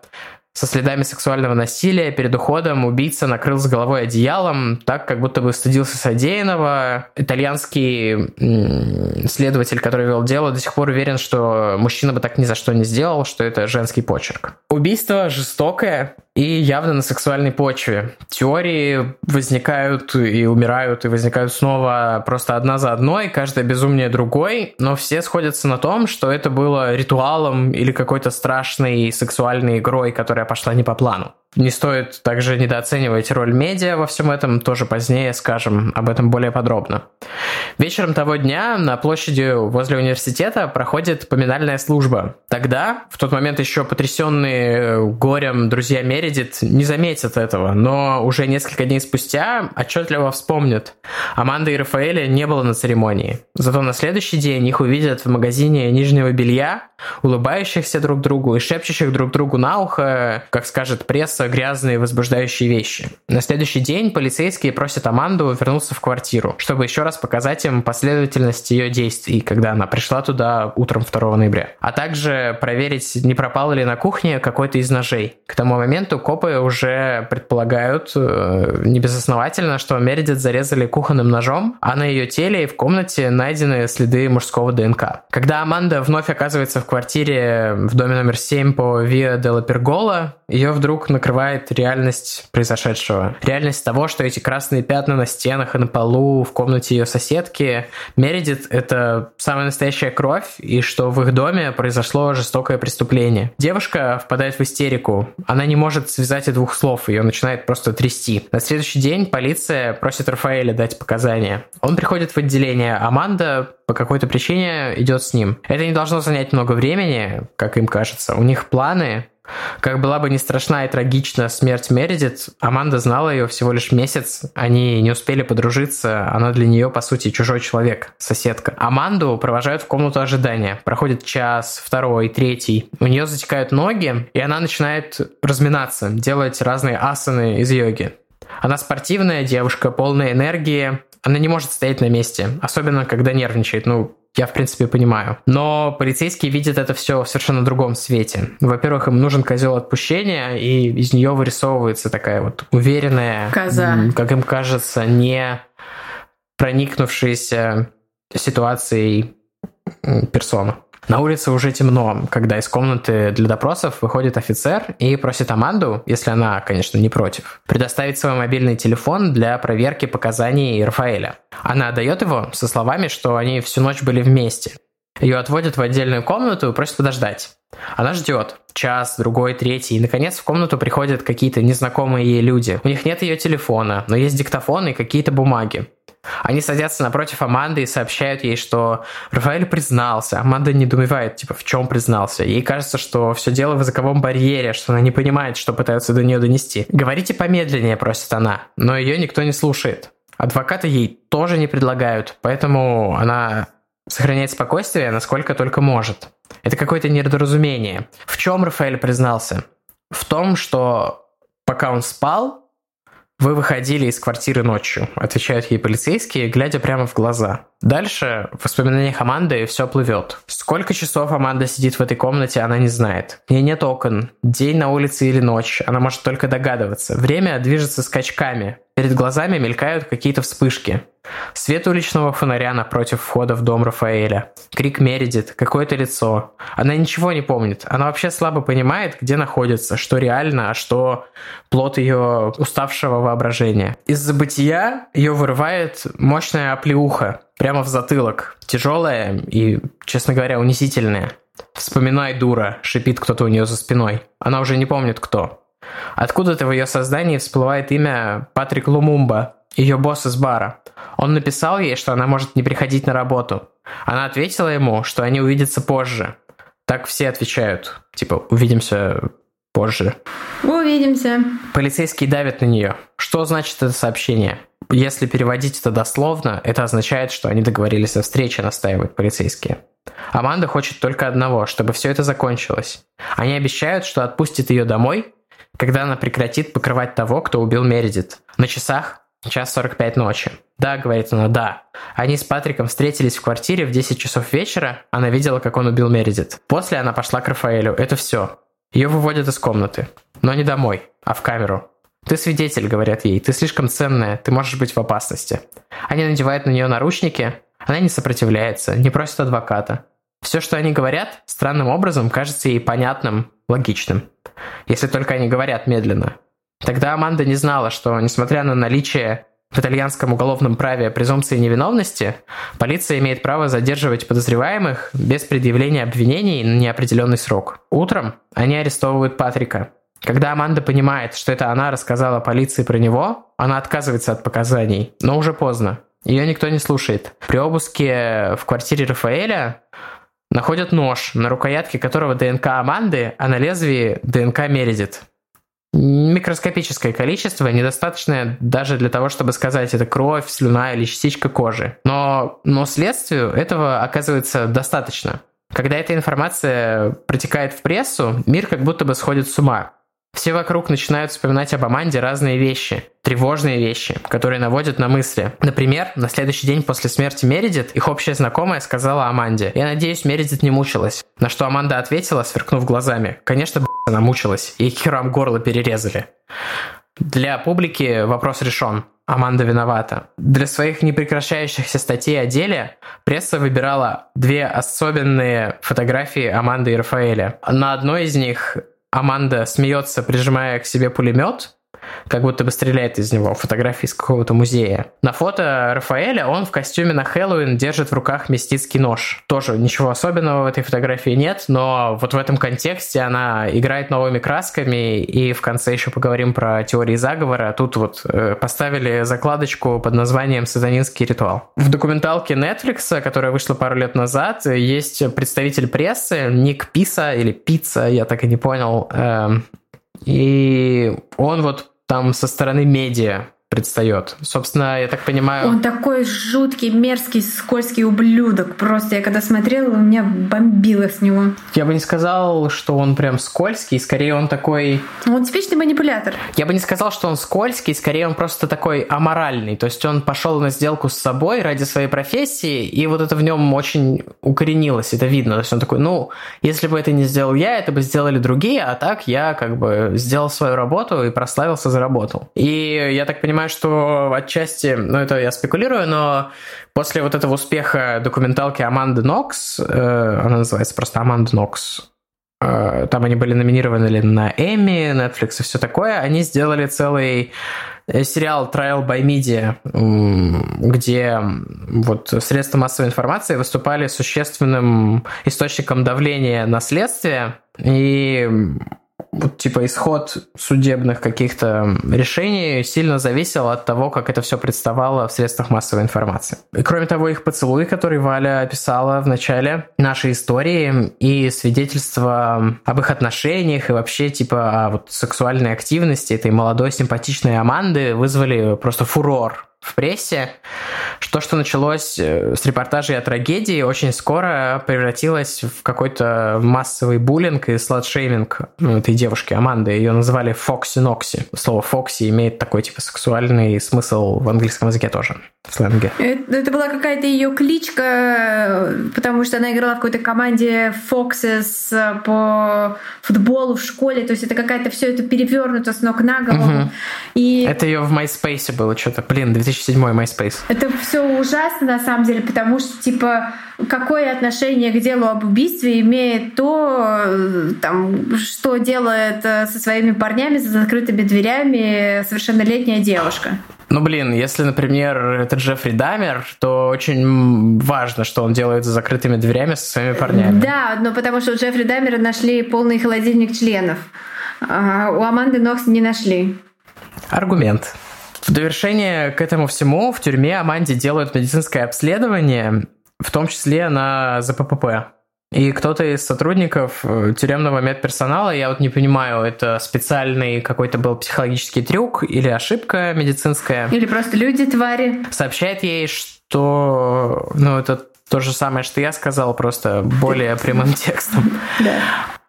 со следами сексуального насилия. Перед уходом убийца накрыл с головой одеялом, так как будто бы стыдился содеянного. Итальянский следователь, который вел дело, до сих пор уверен, что мужчина бы так ни за что не сделал, что это женский почерк. Убийство жестокое, и явно на сексуальной почве. Теории возникают и умирают, и возникают снова просто одна за одной, каждая безумнее другой, но все сходятся на том, что это было ритуалом или какой-то страшной сексуальной игрой, которая пошла не по плану. Не стоит также недооценивать роль медиа во всем этом, тоже позднее скажем об этом более подробно. Вечером того дня на площади возле университета проходит поминальная служба. Тогда, в тот момент еще потрясенные горем друзья Мередит не заметят этого, но уже несколько дней спустя отчетливо вспомнят. Аманды и Рафаэля не было на церемонии. Зато на следующий день их увидят в магазине нижнего белья, улыбающихся друг другу и шепчущих друг другу на ухо, как скажет пресса, грязные возбуждающие вещи. На следующий день полицейские просят Аманду вернуться в квартиру, чтобы еще раз показать им последовательность ее действий, когда она пришла туда утром 2 ноября. А также проверить, не пропал ли на кухне какой-то из ножей. К тому моменту копы уже предполагают э, небезосновательно, что Мередит зарезали кухонным ножом, а на ее теле и в комнате найдены следы мужского ДНК. Когда Аманда вновь оказывается в квартире в доме номер 7 по Виа де ла Пергола, ее вдруг накрывает открывает реальность произошедшего. Реальность того, что эти красные пятна на стенах и на полу в комнате ее соседки Мередит — это самая настоящая кровь, и что в их доме произошло жестокое преступление. Девушка впадает в истерику. Она не может связать и двух слов, ее начинает просто трясти. На следующий день полиция просит Рафаэля дать показания. Он приходит в отделение, Аманда по какой-то причине идет с ним. Это не должно занять много времени, как им кажется. У них планы, как была бы не страшна и трагична смерть Мередит, Аманда знала ее всего лишь месяц, они не успели подружиться, она для нее, по сути, чужой человек, соседка. Аманду провожают в комнату ожидания. Проходит час, второй, третий. У нее затекают ноги, и она начинает разминаться, делать разные асаны из йоги. Она спортивная девушка, полная энергии, она не может стоять на месте, особенно когда нервничает. Ну, я, в принципе, понимаю. Но полицейские видят это все в совершенно другом свете. Во-первых, им нужен козел отпущения, и из нее вырисовывается такая вот уверенная, Коза. как им кажется, не проникнувшаяся ситуацией персона. На улице уже темно, когда из комнаты для допросов выходит офицер и просит Аманду, если она, конечно, не против, предоставить свой мобильный телефон для проверки показаний Рафаэля. Она отдает его со словами, что они всю ночь были вместе. Ее отводят в отдельную комнату и просят подождать. Она ждет. Час, другой, третий. И, наконец, в комнату приходят какие-то незнакомые ей люди. У них нет ее телефона, но есть диктофон и какие-то бумаги. Они садятся напротив Аманды и сообщают ей, что Рафаэль признался. Аманда недоумевает, типа, в чем признался. Ей кажется, что все дело в языковом барьере, что она не понимает, что пытаются до нее донести. «Говорите помедленнее», просит она, но ее никто не слушает. Адвокаты ей тоже не предлагают, поэтому она сохраняет спокойствие, насколько только может. Это какое-то недоразумение. В чем Рафаэль признался? В том, что пока он спал, вы выходили из квартиры ночью, отвечают ей полицейские, глядя прямо в глаза. Дальше в воспоминаниях Аманды все плывет. Сколько часов Аманда сидит в этой комнате, она не знает. У нее нет окон. День на улице или ночь. Она может только догадываться. Время движется скачками. Перед глазами мелькают какие-то вспышки. Свет уличного фонаря напротив входа в дом Рафаэля. Крик Мередит, какое-то лицо. Она ничего не помнит. Она вообще слабо понимает, где находится, что реально, а что плод ее уставшего воображения. Из забытия ее вырывает мощная оплеуха прямо в затылок. Тяжелая и, честно говоря, унизительная. «Вспоминай, дура!» — шипит кто-то у нее за спиной. Она уже не помнит, кто. Откуда-то в ее сознании всплывает имя Патрик Лумумба, ее босс из бара. Он написал ей, что она может не приходить на работу. Она ответила ему, что они увидятся позже. Так все отвечают. Типа, увидимся позже. Увидимся. Полицейские давят на нее. Что значит это сообщение? Если переводить это дословно, это означает, что они договорились о встрече, настаивают полицейские. Аманда хочет только одного, чтобы все это закончилось. Они обещают, что отпустят ее домой, когда она прекратит покрывать того, кто убил Мередит. На часах час 45 ночи. Да, говорит она, да. Они с Патриком встретились в квартире в 10 часов вечера, она видела, как он убил Мередит. После она пошла к Рафаэлю. Это все. Ее выводят из комнаты. Но не домой, а в камеру. «Ты свидетель», — говорят ей, — «ты слишком ценная, ты можешь быть в опасности». Они надевают на нее наручники, она не сопротивляется, не просит адвоката. Все, что они говорят, странным образом кажется ей понятным, логичным. Если только они говорят медленно. Тогда Аманда не знала, что, несмотря на наличие в итальянском уголовном праве презумпции невиновности, полиция имеет право задерживать подозреваемых без предъявления обвинений на неопределенный срок. Утром они арестовывают Патрика. Когда Аманда понимает, что это она рассказала полиции про него, она отказывается от показаний, но уже поздно. Ее никто не слушает. При обыске в квартире Рафаэля находят нож, на рукоятке которого ДНК Аманды, а на лезвии ДНК Мередит. Микроскопическое количество, недостаточное даже для того, чтобы сказать, это кровь, слюна или частичка кожи. Но, но следствию этого оказывается достаточно. Когда эта информация протекает в прессу, мир как будто бы сходит с ума. Все вокруг начинают вспоминать об Аманде разные вещи, тревожные вещи, которые наводят на мысли. Например, на следующий день после смерти Мередит их общая знакомая сказала Аманде, «Я надеюсь, Мередит не мучилась». На что Аманда ответила, сверкнув глазами, «Конечно, она мучилась, ей херам горло перерезали». Для публики вопрос решен. Аманда виновата. Для своих непрекращающихся статей о деле пресса выбирала две особенные фотографии Аманды и Рафаэля. На одной из них Аманда смеется, прижимая к себе пулемет, как будто бы стреляет из него. Фотографии из какого-то музея. На фото Рафаэля он в костюме на Хэллоуин держит в руках мистицкий нож. Тоже ничего особенного в этой фотографии нет, но вот в этом контексте она играет новыми красками, и в конце еще поговорим про теории заговора. Тут вот э, поставили закладочку под названием «Сатанинский ритуал». В документалке Netflix, которая вышла пару лет назад, есть представитель прессы Ник Писа или Пицца, я так и не понял, эм, и он вот там со стороны медиа предстает. Собственно, я так понимаю... Он такой жуткий, мерзкий, скользкий ублюдок. Просто я когда смотрела, у меня бомбило с него. Я бы не сказал, что он прям скользкий, скорее он такой... Он типичный манипулятор. Я бы не сказал, что он скользкий, скорее он просто такой аморальный. То есть он пошел на сделку с собой ради своей профессии, и вот это в нем очень укоренилось, это видно. То есть он такой, ну, если бы это не сделал я, это бы сделали другие, а так я как бы сделал свою работу и прославился, заработал. И я так понимаю, понимаю, что отчасти, ну это я спекулирую, но после вот этого успеха документалки Аманды Нокс, э, она называется просто Аманда Нокс, э, там они были номинированы на Эмми, Netflix и все такое, они сделали целый э, сериал Trial by Media, где вот средства массовой информации выступали существенным источником давления на следствие, и вот, типа исход судебных каких-то решений сильно зависел от того, как это все представало в средствах массовой информации. И кроме того, их поцелуй, который Валя описала в начале нашей истории, и свидетельства об их отношениях, и вообще типа о вот сексуальной активности этой молодой симпатичной Аманды вызвали просто фурор в прессе. То, что началось э, с репортажей о трагедии, очень скоро превратилось в какой-то массовый буллинг и сладшейминг ну, этой девушки Аманды. Ее называли Фокси Нокси. Слово Фокси имеет такой типа сексуальный смысл в английском языке тоже, в сленге. Это, это была какая-то ее кличка, потому что она играла в какой-то команде Foxes по футболу в школе. То есть это какая-то все это перевернуто с ног на голову. Угу. И... Это ее в MySpace было что-то. Блин, 2007 MySpace. Это все ужасно на самом деле, потому что типа какое отношение к делу об убийстве имеет то, там, что делает э, со своими парнями за закрытыми дверями совершеннолетняя девушка. Ну, блин, если, например, это Джеффри Дамер, то очень важно, что он делает за закрытыми дверями со своими парнями. Да, но потому что у Джеффри Дамера нашли полный холодильник членов. А у Аманды Нокс не нашли. Аргумент. В довершение к этому всему в тюрьме Аманде делают медицинское обследование, в том числе на ЗППП. И кто-то из сотрудников э, тюремного медперсонала, я вот не понимаю, это специальный какой-то был психологический трюк или ошибка медицинская. Или просто люди-твари. Сообщает ей, что... Ну, это то же самое, что я сказал, просто более прямым текстом.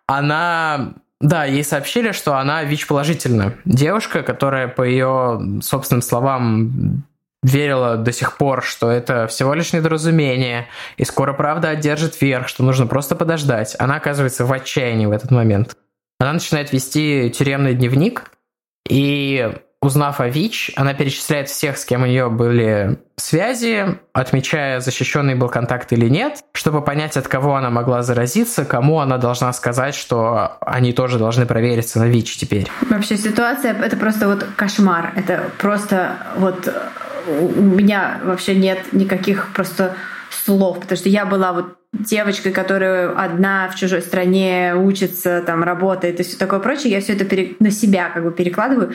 Она да, ей сообщили, что она ВИЧ-положительна. Девушка, которая, по ее собственным словам, верила до сих пор, что это всего лишь недоразумение, и скоро правда одержит верх, что нужно просто подождать. Она оказывается в отчаянии в этот момент. Она начинает вести тюремный дневник, и узнав о ВИЧ, она перечисляет всех, с кем у нее были связи, отмечая, защищенный был контакт или нет, чтобы понять, от кого она могла заразиться, кому она должна сказать, что они тоже должны провериться на ВИЧ теперь. Вообще ситуация — это просто вот кошмар. Это просто вот у меня вообще нет никаких просто слов, потому что я была вот девочкой, которая одна в чужой стране учится, там работает и все такое прочее, я все это пере... на себя как бы перекладываю,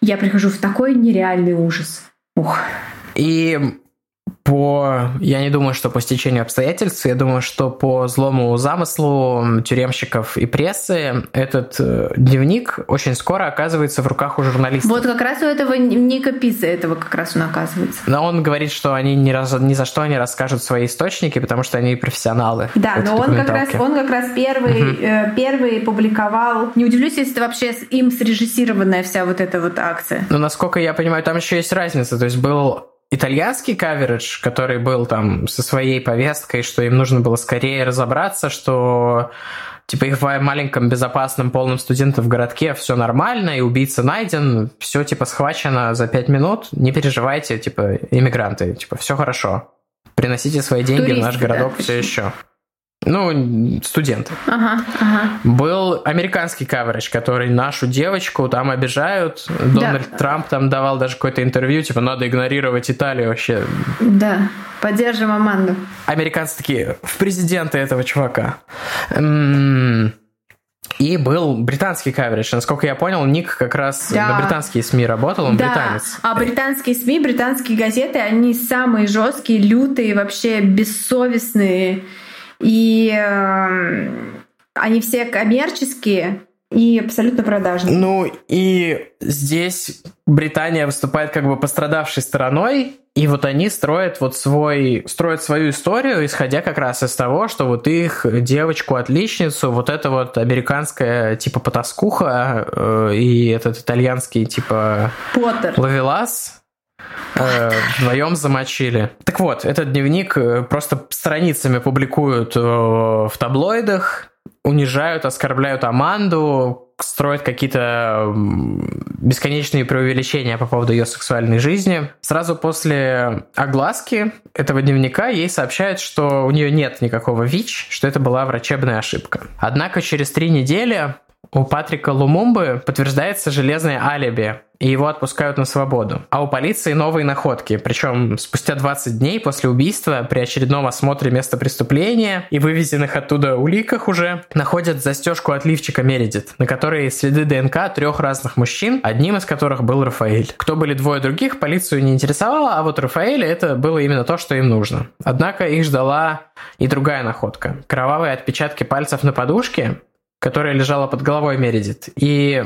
я прихожу в такой нереальный ужас. Ух. И по... Я не думаю, что по стечению обстоятельств, я думаю, что по злому замыслу тюремщиков и прессы этот э, дневник очень скоро оказывается в руках у журналистов. Вот как раз у этого Ника Писа этого как раз он оказывается. Но он говорит, что они ни, раз, ни за что не расскажут свои источники, потому что они профессионалы. Да, но он как, раз, он как раз первый, угу. э, первый публиковал. Не удивлюсь, если это вообще им срежиссированная вся вот эта вот акция. Ну, насколько я понимаю, там еще есть разница. То есть был итальянский каверидж, который был там со своей повесткой, что им нужно было скорее разобраться, что типа их в маленьком безопасном полном студентов городке все нормально, и убийца найден, все типа схвачено за пять минут, не переживайте, типа иммигранты, типа все хорошо. Приносите свои деньги Туристы, в наш городок да, все еще. Ну, студенты. Ага, ага. Был американский каверидж, который нашу девочку там обижают. Дональд Да. Трамп там давал даже какое-то интервью, типа, надо игнорировать Италию вообще. Да, поддержим Аманду. Американцы такие, в президенты этого чувака. М, И был британский каверидж. Насколько я понял, Ник как раз Да. на британские СМИ работал, он да, британец. а британские СМИ, британские газеты, они самые жесткие, лютые, вообще бессовестные. И э, они все коммерческие и абсолютно продажные. Ну и здесь Британия выступает как бы пострадавшей стороной, и вот они строят вот свой, строят свою историю, исходя как раз из того, что вот их девочку-отличницу, вот эта вот американская типа потаскуха э, и этот итальянский типа Поттер. Лавелас вдвоем замочили. Так вот, этот дневник э, просто страницами публикуют э, в таблоидах, унижают, оскорбляют Аманду, строят какие-то бесконечные преувеличения по поводу ее сексуальной жизни. Сразу после огласки этого дневника ей сообщают, что у нее нет никакого ВИЧ, что это была врачебная ошибка. Однако через три недели у Патрика Лумумбы подтверждается железное алиби, и его отпускают на свободу. А у полиции новые находки, причем спустя 20 дней после убийства при очередном осмотре места преступления и вывезенных оттуда уликах уже находят застежку от лифчика Мередит, на которой следы ДНК трех разных мужчин, одним из которых был Рафаэль. Кто были двое других, полицию не интересовало, а вот Рафаэля это было именно то, что им нужно. Однако их ждала и другая находка. Кровавые отпечатки пальцев на подушке, которая лежала под головой Мередит. И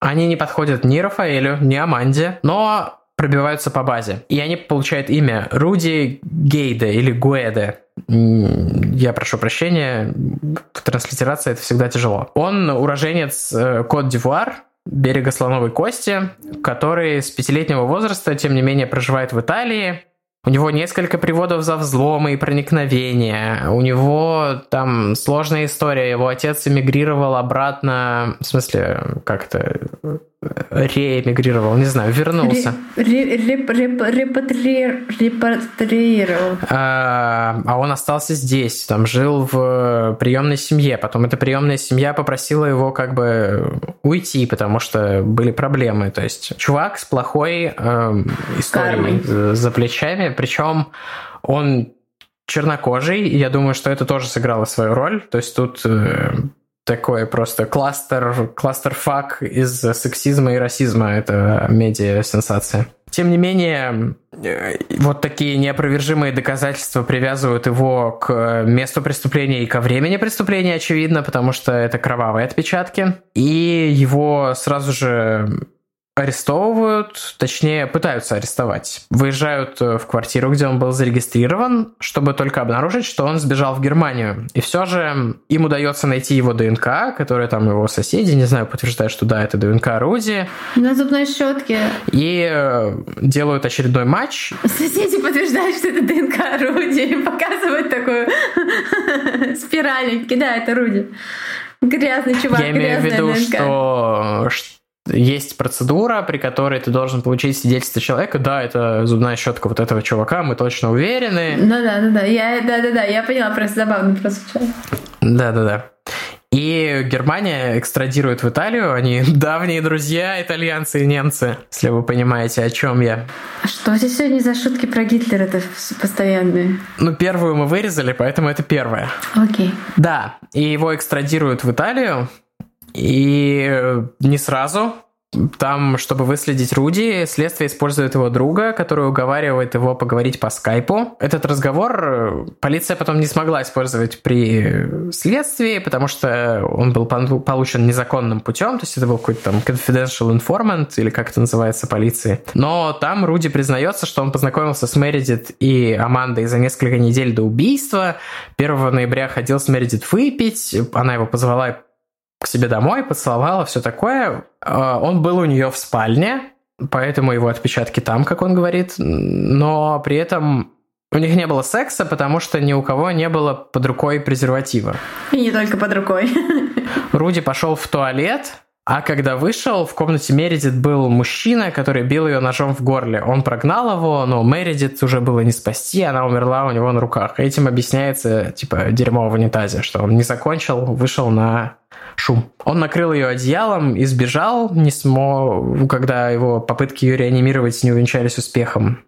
они не подходят ни Рафаэлю, ни Аманде, но пробиваются по базе. И они получают имя Руди Гейде или Гуэде. Я прошу прощения, транслитерация это всегда тяжело. Он уроженец э, Кот-д'Ивуар, берега Слоновой Кости, который с пятилетнего возраста, тем не менее, проживает в Италии. У него несколько приводов за взломы и проникновения. У него там сложная история. Его отец эмигрировал обратно, в смысле, как-то реэмигрировал, не знаю, вернулся. Ре- реп- репатри- Репатриировал. А а он остался здесь, там жил в приемной семье. Потом эта приемная семья попросила его как бы уйти, потому что были проблемы. То есть чувак с плохой эм, историей Кармой. за плечами, причем он чернокожий, и я думаю, что это тоже сыграло свою роль. То есть тут э, такой просто кластер, кластер-фак из сексизма и расизма. Это медиа-сенсация. Тем не менее, э, вот такие неопровержимые доказательства привязывают его к месту преступления и ко времени преступления, очевидно, потому что это кровавые отпечатки. И его сразу же арестовывают, точнее, пытаются арестовать. Выезжают э, в квартиру, где он был зарегистрирован, чтобы только обнаружить, что он сбежал в Германию. И все же им удается найти его ДНК, которая там его соседи, не знаю, подтверждают, что да, это ДНК Руди, На зубной щетке. и э, делают очередной матч. Соседи подтверждают, что это ДНК Руди. И показывают такую спираль. Да, это Руди. Грязный чувак, Я имею в виду, ДНК. что ш- есть процедура, при которой ты должен получить свидетельство человека. Да, это зубная щетка вот этого чувака, мы точно уверены. Ну да, ну да, я, да, да, да, я поняла, просто забавно прозвучало. Да-да-да. И Германия экстрадирует в Италию. Они давние друзья, итальянцы и немцы, если вы понимаете, о чем я. А что здесь сегодня за шутки про Гитлера-то постоянные? Ну, первую мы вырезали, поэтому это первая. Окей. Да, и его экстрадируют в Италию, и э, не сразу. Там, чтобы выследить Руди, следствие использует его друга, который уговаривает его поговорить по скайпу. Этот разговор э, полиция потом не смогла использовать при следствии, потому что он был получен незаконным путем, то есть это был какой-то там confidential informant, или как это называется полиции. Но там Руди признается, что он познакомился с Мередит и Амандой за несколько недель до убийства. 1 ноября ходил с Мередит выпить, она его позвала к себе домой, поцеловала, все такое. Э, Он был у нее в спальне, поэтому его отпечатки там, как он говорит, но при этом у них не было секса, потому что ни у кого не было под рукой презерватива. И не только под рукой. Руди пошел в туалет, А когда вышел, в комнате Мередит был мужчина, который бил ее ножом в горле. Он прогнал его, но Мередит уже было не спасти, она умерла у него на руках. Этим объясняется, типа, дерьмо в унитазе, что он не закончил, вышел на шум. Он накрыл ее одеялом и сбежал, не смог, когда его попытки ее реанимировать не увенчались успехом.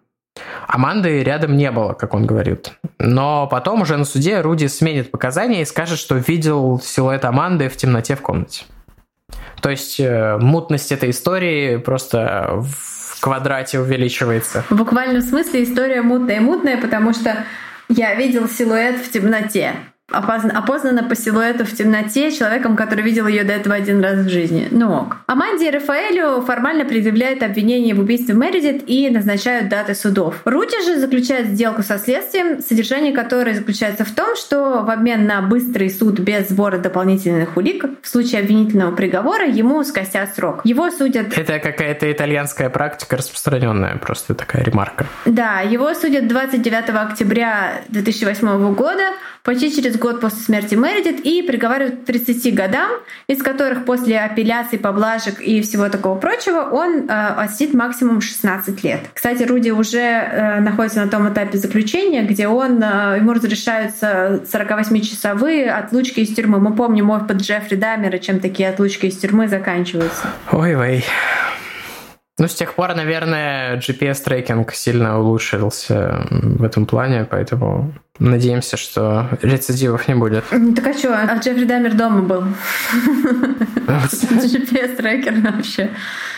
Аманды рядом не было, как он говорит. Но потом уже на суде Руди сменит показания и скажет, что видел силуэт Аманды в темноте в комнате. То есть э, мутность этой истории просто в квадрате увеличивается. В буквальном смысле история мутная-мутная, потому что я видел силуэт в темноте опознана по силуэту в темноте человеком, который видел ее до этого один раз в жизни. Ну ок. Аманде и Рафаэлю формально предъявляют обвинение в убийстве Мередит и назначают даты судов. Рути же заключает сделку со следствием, содержание которой заключается в том, что в обмен на быстрый суд без сбора дополнительных улик в случае обвинительного приговора ему скостят срок. Его судят... Это какая-то итальянская практика распространенная, просто такая ремарка. Да, его судят 29 октября 2008 года почти через год после смерти Мередит и приговаривают к 30 годам, из которых после апелляции, поблажек и всего такого прочего он э, отсидит максимум 16 лет. Кстати, Руди уже э, находится на том этапе заключения, где он, э, ему разрешаются 48-часовые отлучки из тюрьмы. Мы помним опыт Джеффри Даммера, чем такие отлучки из тюрьмы заканчиваются. Ой-вей. Ну, с тех пор, наверное, GPS-трекинг сильно улучшился в этом плане, поэтому надеемся, что рецидивов не будет. Так а что, а Джеффри Даммер дома был? GPS-трекер вообще.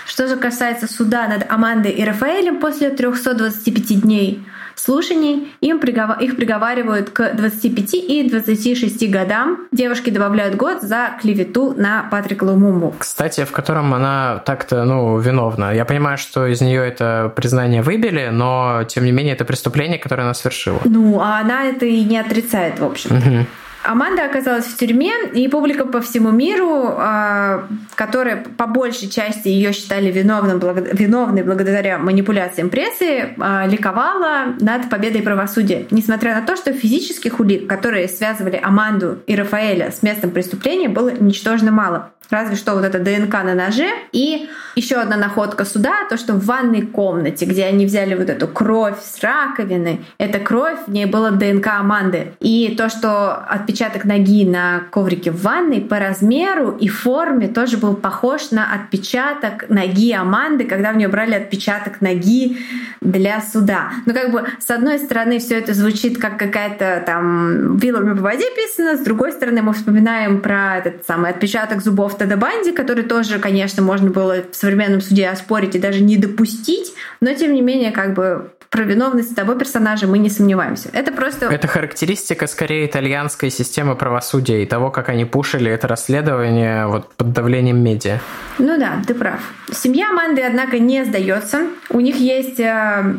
Что же касается суда над Амандой и Рафаэлем после 325 дней слушаний. Им приговор... Их приговаривают к 25 и 26 годам. Девушки добавляют год за клевету на Патрика Лумуму. Кстати, в котором она так-то, ну, виновна. Я понимаю, что из нее это признание выбили, но, тем не менее, это преступление, которое она совершила. Ну, а она это и не отрицает, в общем. Угу. Аманда оказалась в тюрьме, и публика по всему миру, а, которая по большей части ее считали виновным, виновной благодаря манипуляциям прессы, а, ликовала над победой правосудия. Несмотря на то, что физических улик, которые связывали Аманду и Рафаэля с местом преступления, было ничтожно мало. Разве что вот это ДНК на ноже. И еще одна находка суда, то, что в ванной комнате, где они взяли вот эту кровь с раковины, эта кровь, в ней было ДНК Аманды. И то, что отпечаток ноги на коврике в ванной по размеру и форме тоже был похож на отпечаток ноги Аманды, когда в нее брали отпечаток ноги для суда. Ну, как бы, с одной стороны, все это звучит как какая-то там вилами по воде писано, с другой стороны, мы вспоминаем про этот самый отпечаток зубов Теда Банди, который тоже, конечно, можно было в современном суде оспорить и даже не допустить, но тем не менее, как бы про виновность того персонажа мы не сомневаемся. Это просто... Это характеристика скорее итальянской системы правосудия и того, как они пушили это расследование вот под давлением медиа. Ну да, ты прав. Семья Манды, однако, не сдается. У них есть э,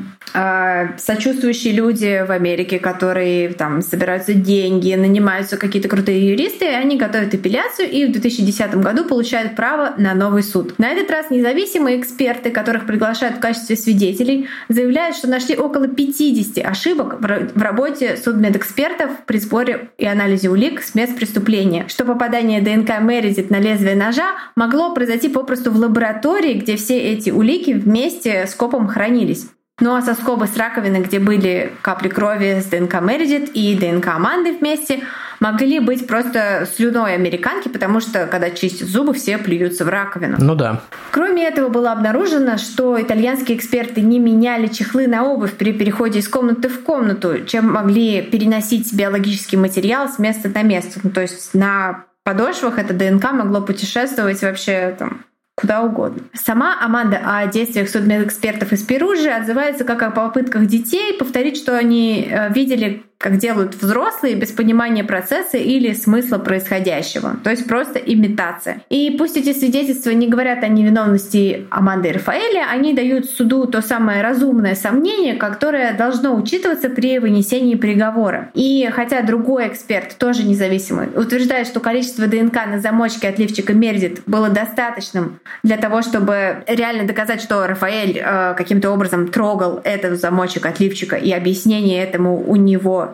сочувствующие люди в Америке, которые там собираются деньги, нанимаются какие-то крутые юристы, и они готовят апелляцию и в 2010 году получают право на новый суд. На этот раз независимые эксперты, которых приглашают в качестве свидетелей, заявляют, что нашли около 50 ошибок в работе судмедэкспертов при сборе и анализе улик с мест преступления, что попадание ДНК Мередит на лезвие ножа могло произойти попросту в лаборатории, где все эти улики вместе с копом хранились. Ну а соскобы с раковины, где были капли крови с ДНК Мередит и ДНК Аманды вместе, могли быть просто слюной американки, потому что, когда чистят зубы, все плюются в раковину. Ну да. Кроме этого, было обнаружено, что итальянские эксперты не меняли чехлы на обувь при переходе из комнаты в комнату, чем могли переносить биологический материал с места на место. Ну, то есть на подошвах это ДНК могло путешествовать вообще там куда угодно. Сама Аманда о действиях судмедэкспертов из Перу же отзывается как о попытках детей повторить, что они э, видели как делают взрослые, без понимания процесса или смысла происходящего. То есть просто имитация. И пусть эти свидетельства не говорят о невиновности Аманды и Рафаэля, они дают суду то самое разумное сомнение, которое должно учитываться при вынесении приговора. И хотя другой эксперт, тоже независимый, утверждает, что количество ДНК на замочке от лифчика Мердит было достаточным для того, чтобы реально доказать, что Рафаэль э, каким-то образом трогал этот замочек от лифчика, и объяснение этому у него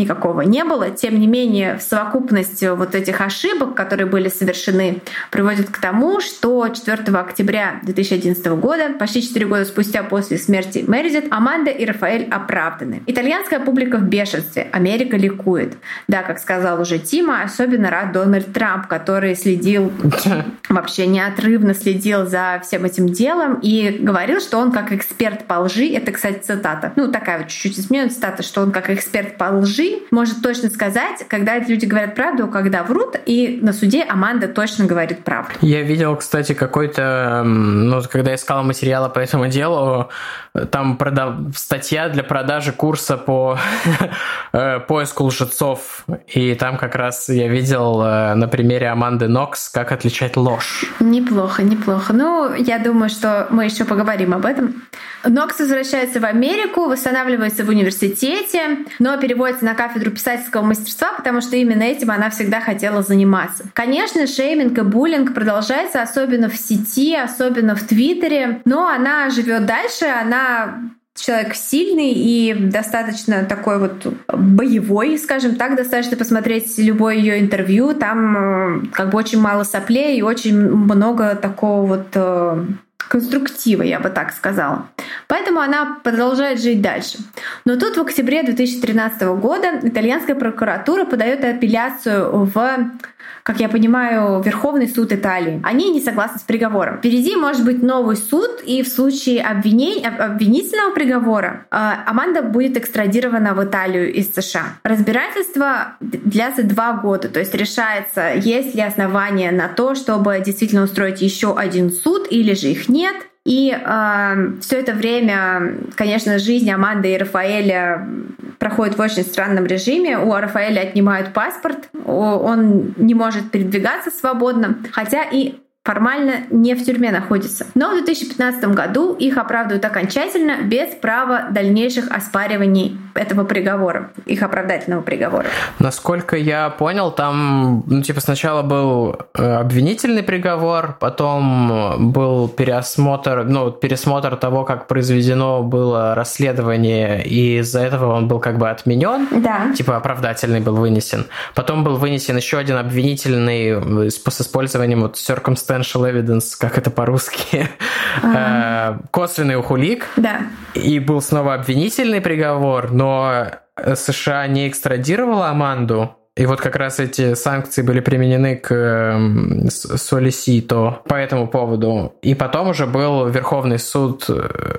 никакого не было. Тем не менее, в совокупность вот этих ошибок, которые были совершены, приводит к тому, что 4 октября 2011 года, почти 4 года спустя после смерти Мередит, Аманда и Рафаэль оправданы. Итальянская публика в бешенстве, Америка ликует. Да, как сказал уже Тима, особенно рад Дональд Трамп, который следил, вообще неотрывно следил за всем этим делом и говорил, что он как эксперт по лжи, это, кстати, цитата, ну такая вот чуть-чуть измененная цитата, что он как эксперт по лжи может точно сказать, когда люди говорят правду, когда врут, и на суде Аманда точно говорит правду. Я видел, кстати, какой-то, ну, когда искал материалы по этому делу, там продав... статья для продажи курса по э, поиску лжецов. И там как раз я видел э, на примере Аманды Нокс, как отличать ложь. Неплохо, неплохо. Ну, я думаю, что мы еще поговорим об этом. Нокс возвращается в Америку, восстанавливается в университете, но переводится на кафедру писательского мастерства, потому что именно этим она всегда хотела заниматься. Конечно, шейминг и буллинг продолжается, особенно в сети, особенно в Твиттере, но она живет дальше, она человек сильный и достаточно такой вот боевой, скажем так, достаточно посмотреть любое ее интервью, там э, как бы очень мало соплей и очень много такого вот э, конструктива, я бы так сказала. Поэтому она продолжает жить дальше. Но тут в октябре 2013 года итальянская прокуратура подает апелляцию в как я понимаю, Верховный суд Италии. Они не согласны с приговором. Впереди может быть новый суд, и в случае обвинений, обвинительного приговора э, Аманда будет экстрадирована в Италию из США. Разбирательство длится два года, то есть решается, есть ли основания на то, чтобы действительно устроить еще один суд, или же их нет. И э, все это время, конечно, жизнь Аманды и Рафаэля проходит в очень странном режиме. У Рафаэля отнимают паспорт, он не может передвигаться свободно, хотя и формально не в тюрьме находится. Но в 2015 году их оправдывают окончательно без права дальнейших оспариваний этого приговора, их оправдательного приговора. Насколько я понял, там, ну, типа, сначала был э, обвинительный приговор, потом был переосмотр, ну, пересмотр того, как произведено было расследование, и из-за этого он был как бы отменен. Да. Типа, оправдательный был вынесен. Потом был вынесен еще один обвинительный с, с использованием вот circumstantial evidence, как это по-русски. Э, косвенный ухулик. Да. И был снова обвинительный приговор, но США не экстрадировала Аманду, и вот как раз эти санкции были применены к эм, Солисито по этому поводу. И потом уже был Верховный суд э,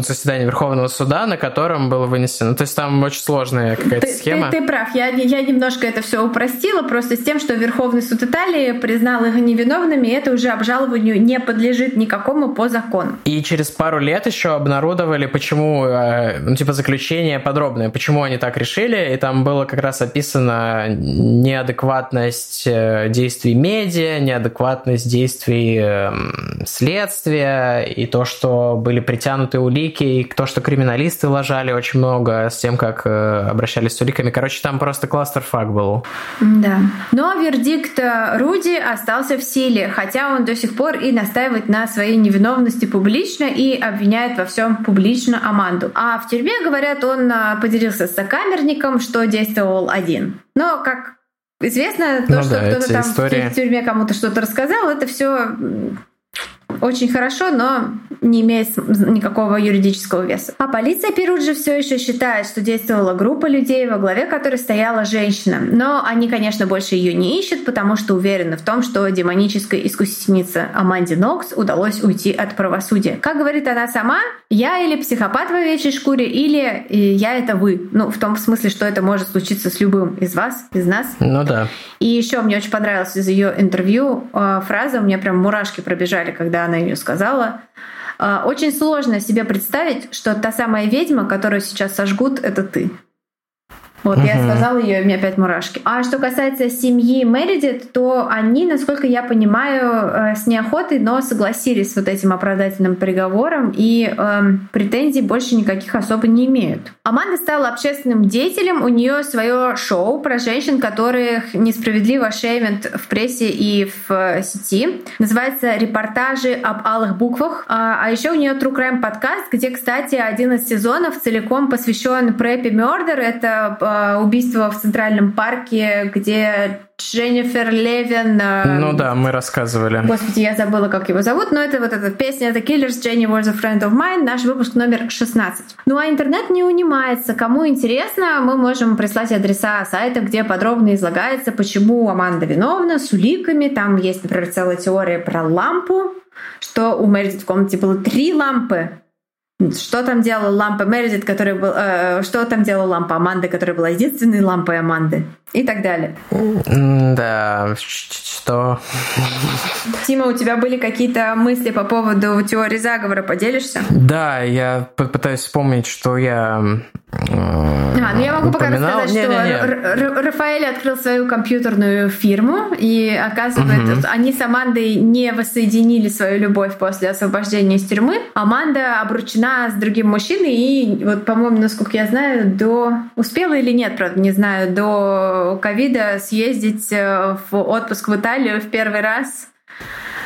заседание Верховного суда, на котором было вынесено. То есть там очень сложная какая-то ты, схема. Ты, ты прав. Я, я немножко это все упростила, просто с тем, что Верховный суд Италии признал их невиновными, и это уже обжалованию не подлежит никакому по закону. И через пару лет еще обнародовали, почему, э, ну, типа, заключение подробное, почему они так решили, и там было как раз описано неадекватность э, действий медиа, неадекватность действий эм, следствия, и то, что были притянуты улики, и то, что криминалисты лажали очень много с тем, как э, обращались с уликами. Короче, там просто кластерфак был. Да. Но вердикт э, Руди остался в силе, хотя он до сих пор и настаивает на своей невиновности публично и обвиняет во всем публично Аманду. А в тюрьме, говорят, он э, поделился с сокамерником, что действовал один. Но, как известно, то, ну, что да, кто-то там истории... в тюрьме кому-то что-то рассказал, это все очень хорошо, но не имеет никакого юридического веса. А полиция Перуджи все еще считает, что действовала группа людей, во главе которой стояла женщина. Но они, конечно, больше ее не ищут, потому что уверены в том, что демонической искусительнице Аманде Нокс удалось уйти от правосудия. Как говорит она сама, я или психопат в овечьей шкуре, или э, я это вы. Ну, в том смысле, что это может случиться с любым из вас, из нас. Ну да. И еще мне очень понравилась из ее интервью э, фраза, у меня прям мурашки пробежали, когда она ее сказала. Э, очень сложно себе представить, что та самая ведьма, которую сейчас сожгут, это ты. Вот, угу. я сказала ее, у меня опять мурашки. А что касается семьи Мередит, то они, насколько я понимаю, э, с неохотой, но согласились с вот этим оправдательным приговором и э, претензий больше никаких особо не имеют. Аманда стала общественным деятелем, у нее свое шоу про женщин, которых несправедливо шеймят в прессе и в э, сети. Называется «Репортажи об алых буквах». А, а еще у нее True Crime подкаст, где, кстати, один из сезонов целиком посвящен Прэппи Мёрдер. Это э, убийство в Центральном парке, где Дженнифер Левин... Э, ну да, мы рассказывали. Господи, я забыла, как его зовут, но это вот эта песня «The Killers», «Jenny was a friend of mine», наш выпуск номер 16. Ну а интернет не унимается. Кому интересно, мы можем прислать адреса сайтов, где подробно излагается, почему Аманда виновна, с уликами. Там есть, например, целая теория про лампу, что у Мэридит в комнате было три лампы, что там делала лампа Мередит, которая был, э, что там делала лампа Аманды, которая была единственной лампой Аманды и так далее. Да, что? Тима, у тебя были какие-то мысли по поводу теории заговора? Поделишься? Да, я пытаюсь вспомнить, что я а, ну я могу пока рассказать, не, что не, не. Рафаэль открыл свою компьютерную фирму, и оказывается, угу. они с Амандой не воссоединили свою любовь после освобождения из тюрьмы. Аманда обручена с другим мужчиной, и вот, по-моему, насколько я знаю, до... Успела или нет, правда, не знаю, до ковида съездить э, в отпуск в Италию в первый раз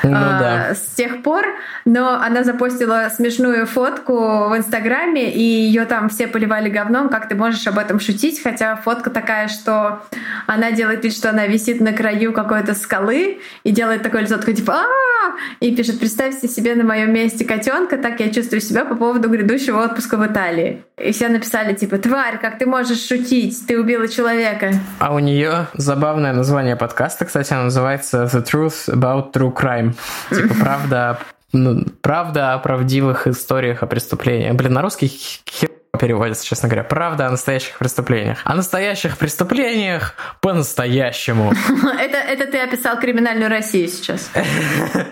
ну, а, да. с тех пор, но она запостила смешную фотку в Инстаграме, и ее там все поливали говном, как ты можешь об этом шутить, хотя фотка такая, что она делает вид, что она висит на краю какой-то скалы и делает такое лицо, такое типа а и пишет, представьте себе на моем месте котенка, так я чувствую себя по поводу грядущего отпуска в Италии. И все написали типа, тварь, как ты можешь шутить, ты убила человека. А у нее забавное название подкаста, кстати, оно называется The Truth About True Crime. Типа, правда ну, правда о правдивых историях о преступлениях. Блин, на русский хер переводится, честно говоря. Правда о настоящих преступлениях. О настоящих преступлениях по-настоящему. Это, это ты описал криминальную Россию сейчас.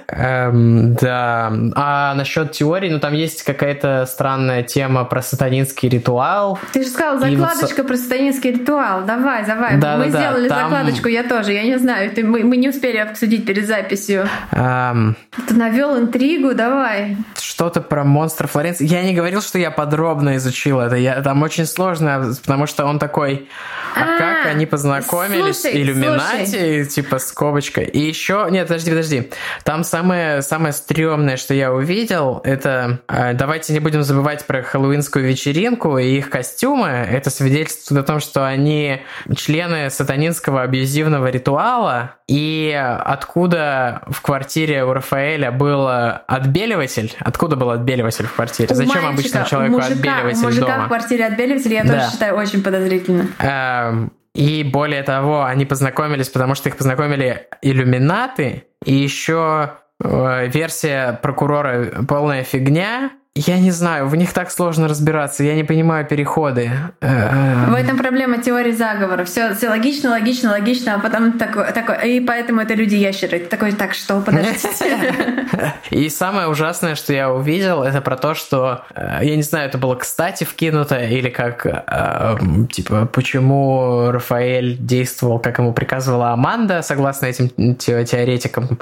Эм, да. А насчет теории, ну там есть какая-то странная тема про сатанинский ритуал. Ты же сказал закладочка про сатанинский ритуал. Давай, давай. Да, мы сделали закладочку, я тоже. Я не знаю, мы, мы не успели обсудить перед записью. Эм... Ты навел интригу, давай. Что-то про монстра Флоренции. Я не говорил, что я подробно изучил изучил это. Я, там очень сложно, потому что он такой, а, а как они познакомились? Слушай, Иллюминати, слушай. типа скобочка. И еще, нет, подожди, подожди. Там самое, самое стрёмное, что я увидел, это, э, давайте не будем забывать про хэллоуинскую вечеринку и их костюмы. Это свидетельствует о том, что они члены сатанинского абьюзивного ритуала, и откуда в квартире у Рафаэля был отбеливатель? Откуда был отбеливатель в квартире? У Зачем мальчика, обычному человеку мужика, отбеливатель мужика дома? в квартире отбеливатель я да. тоже считаю очень подозрительно. Эм, и более того, они познакомились, потому что их познакомили иллюминаты, и еще э, версия прокурора полная фигня, я не знаю, в них так сложно разбираться, я не понимаю переходы. В этом проблема теории заговора. Все, все логично, логично, логично, а потом такой, такой, и поэтому это люди-ящеры. Такой, так что, подождите. И самое ужасное, что я увидел, это про то, что, э, я не знаю, это было кстати вкинуто, или как, э, типа, почему Рафаэль действовал, как ему приказывала Аманда, согласно этим теоретикам,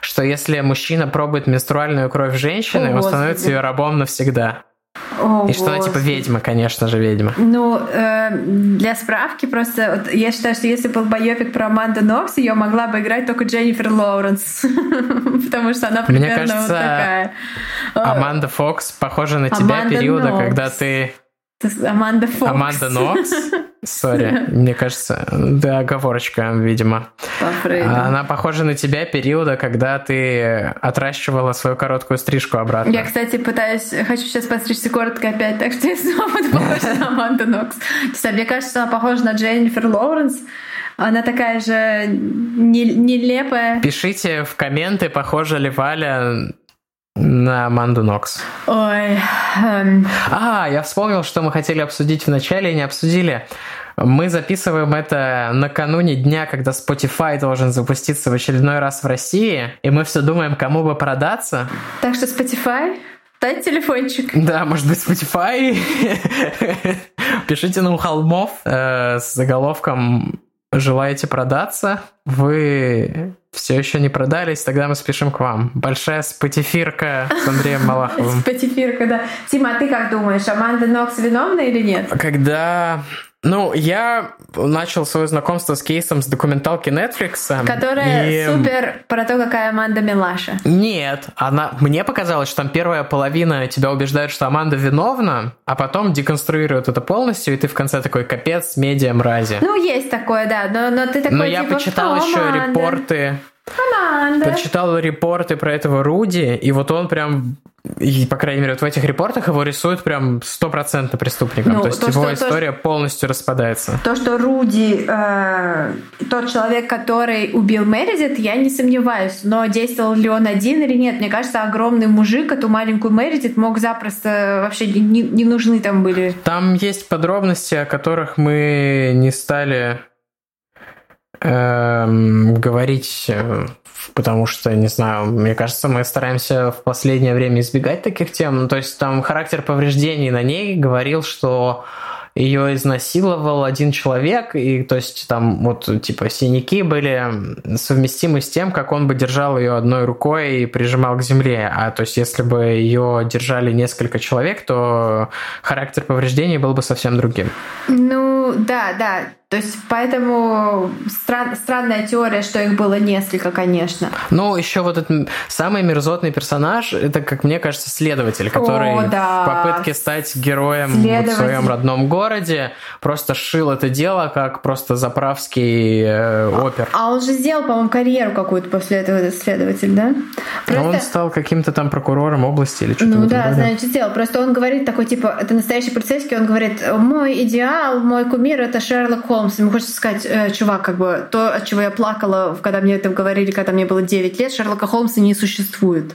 что если мужчина пробует менструальную кровь женщины, он становится ее рабом навсегда. О, и что она типа ведьма, конечно же, ведьма. Ну, э, для справки просто, вот, я считаю, что если был байопик про Аманду Нокс, ее могла бы играть только Дженнифер Лоуренс, потому что она примерно Мне кажется, вот такая. Аманда Фокс похожа на тебя Аманда периода, Нокс. когда ты Аманда Фокс. Аманда Нокс? Sorry, мне кажется, да, оговорочка, видимо. Она похожа на тебя периода, когда ты отращивала свою короткую стрижку обратно. Я, кстати, пытаюсь, хочу сейчас подстричься коротко опять, так что я снова буду похожа на Аманду Нокс. Мне кажется, она похожа на Дженнифер Лоуренс. Она такая же нелепая. Пишите в комменты, похожа ли Валя на Аманду Нокс. Ой. Эм... А, я вспомнил, что мы хотели обсудить в начале и не обсудили. Мы записываем это накануне дня, когда Spotify должен запуститься в очередной раз в России, и мы все думаем, кому бы продаться. Так что Spotify, дай телефончик. Да, может быть, Spotify. Пишите нам холмов э, с заголовком «Желаете продаться?» Вы все еще не продались, тогда мы спешим к вам. Большая спатифирка с Андреем Малаховым. Спатифирка, да. Тима, а ты как думаешь, Аманда Нокс виновна или нет? Когда Ну, я начал свое знакомство с кейсом с документалки Netflix. Которая и... супер про то, какая Аманда Милаша. Нет, она... мне показалось, что там первая половина тебя убеждает, что Аманда виновна, а потом деконструирует это полностью, и ты в конце такой капец, медиа мрази. Ну, есть такое, да, но, но ты такой, Но я типа, почитал еще Аманда? репорты Почитал репорты про этого Руди, и вот он прям и, по крайней мере, вот в этих репортах его рисуют прям стопроцентно преступником. Ну, то есть то, его что, история то, полностью распадается. То, что Руди э, тот человек, который убил Мередит, я не сомневаюсь. Но действовал ли он один или нет? Мне кажется, огромный мужик эту маленькую Мередит мог запросто вообще не, не нужны там были. Там есть подробности, о которых мы не стали говорить э, потому что, не знаю, мне кажется, мы стараемся в последнее время избегать таких тем. Ну, то есть там характер повреждений на ней говорил, что ее изнасиловал один человек, и то есть там вот типа синяки были совместимы с тем, как он бы держал ее одной рукой и прижимал к земле. А то есть если бы ее держали несколько человек, то характер повреждений был бы совсем другим. Ну да, да. То есть поэтому стран, странная теория, что их было несколько, конечно. Ну, еще вот этот самый мерзотный персонаж, это, как мне кажется, следователь, который О, да. в попытке стать героем в своем родном городе просто шил это дело как просто заправский э, опер. А он же сделал, по-моему, карьеру какую-то после этого, этот следователь, да? Просто... А он стал каким-то там прокурором области или что-то. Ну да, значит, сделал. Просто он говорит такой, типа, это настоящий полицейский, он говорит, мой идеал, мой кумир — это Шерлок Холмс Холмс. Ему хочется сказать, э, чувак, как бы то, от чего я плакала, когда мне это говорили, когда мне было 9 лет, Шерлока Холмса не существует.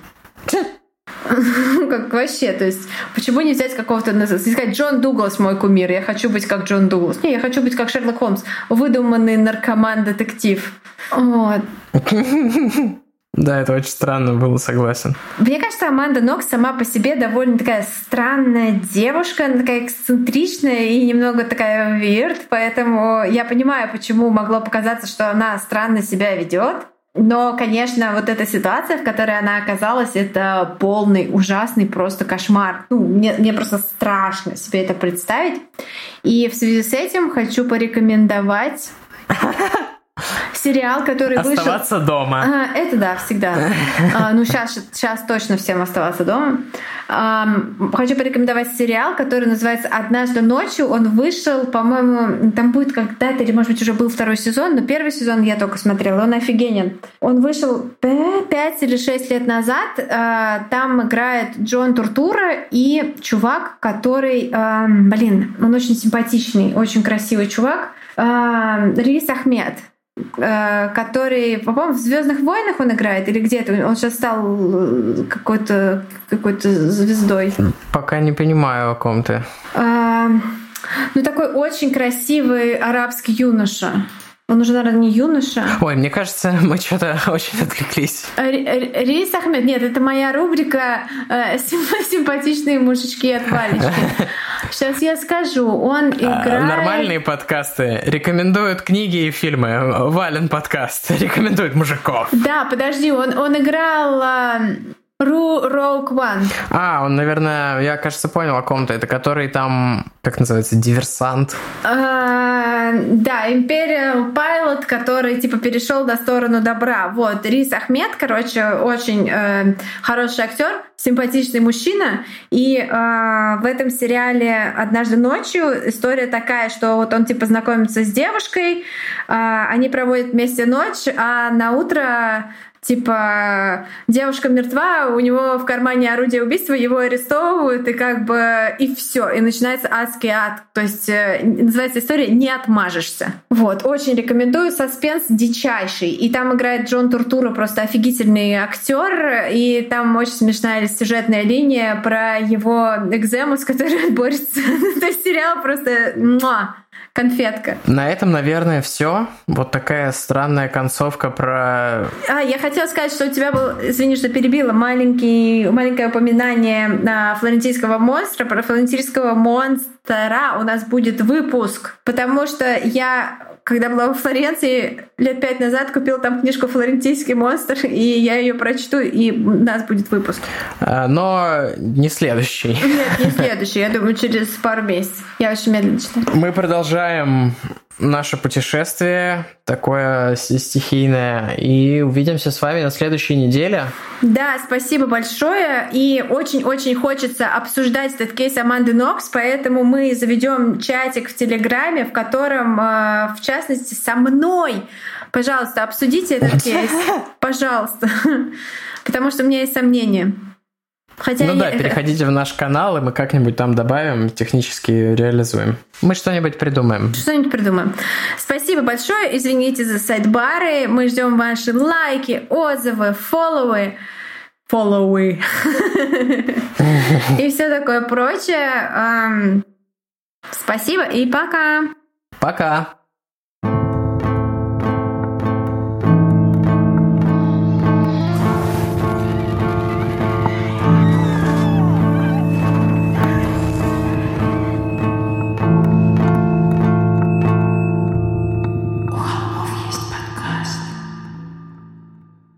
как вообще, то есть, почему не взять какого-то, сказать, Джон Дуглас мой кумир, я хочу быть как Джон Дуглас. Не, я хочу быть как Шерлок Холмс, выдуманный наркоман-детектив. Вот. Да, это очень странно было, согласен. Мне кажется, Аманда Нокс сама по себе довольно такая странная девушка, она такая эксцентричная и немного такая вирт, поэтому я понимаю, почему могло показаться, что она странно себя ведет. Но, конечно, вот эта ситуация, в которой она оказалась, это полный, ужасный просто кошмар. Ну, мне, мне просто страшно себе это представить. И в связи с этим хочу порекомендовать сериал, который оставаться вышел... Оставаться дома. А, это да, всегда. а, ну, сейчас, сейчас точно всем оставаться дома. А, хочу порекомендовать сериал, который называется «Однажды ночью». Он вышел, по-моему, там будет когда-то, или, может быть, уже был второй сезон, но первый сезон я только смотрела. Он офигенен. Он вышел 5 или 6 лет назад. А, там играет Джон Туртура и чувак, который... А, блин, он очень симпатичный, очень красивый чувак. Рис Ахмед. Э, который, по-моему, в Звездных войнах он играет или где-то. Он сейчас стал э, какой-то какой-то звездой. Пока не понимаю, о ком ты. А, ну, такой очень красивый арабский юноша. Он уже, наверное, не юноша. Ой, мне кажется, мы что-то очень отвлеклись. Рейс Ахмед, нет, это моя рубрика э, «Симпатичные мужички от Валечки». Сейчас я скажу, он а, играет... Нормальные подкасты рекомендуют книги и фильмы. Вален подкаст рекомендует мужиков. Да, подожди, он, он играл Ру Роук One. А, он, наверное, я, кажется, понял о ком-то. Это который там, как называется, диверсант. А, да, Imperial Pilot, который, типа, перешел на сторону добра. Вот, Рис Ахмед, короче, очень э, хороший актер, симпатичный мужчина. И э, в этом сериале «Однажды ночью» история такая, что вот он, типа, знакомится с девушкой, э, они проводят вместе ночь, а на утро типа девушка мертва, у него в кармане орудие убийства, его арестовывают, и как бы и все, и начинается адский ад. То есть э, называется история «Не отмажешься». Вот, очень рекомендую, саспенс дичайший. И там играет Джон Туртура, просто офигительный актер, и там очень смешная сюжетная линия про его экзему, с которой он борется. То есть сериал просто конфетка. На этом, наверное, все. Вот такая странная концовка про... А, я хотела сказать, что у тебя был, извини, что перебила, маленький, маленькое упоминание на флорентийского монстра. Про флорентийского монстра у нас будет выпуск, потому что я когда была во Флоренции лет пять назад, купила там книжку «Флорентийский монстр», и я ее прочту, и у нас будет выпуск. А, но не следующий. Нет, не следующий. Я думаю, через пару месяцев. Я очень медленно читаю. Мы продолжаем наше путешествие такое стихийное. И увидимся с вами на следующей неделе. Да, спасибо большое. И очень-очень хочется обсуждать этот кейс Аманды Нокс, поэтому мы заведем чатик в Телеграме, в котором, э, в частности, со мной, пожалуйста, обсудите этот кейс. Пожалуйста. Потому что у меня есть сомнения. Хотя ну я... да, переходите в наш канал, и мы как-нибудь там добавим, технически реализуем. Мы что-нибудь придумаем. Что-нибудь придумаем. Спасибо большое. Извините за сайт-бары. Мы ждем ваши лайки, отзывы, фолловы. Фолловы. И все такое прочее. Спасибо и пока. Пока.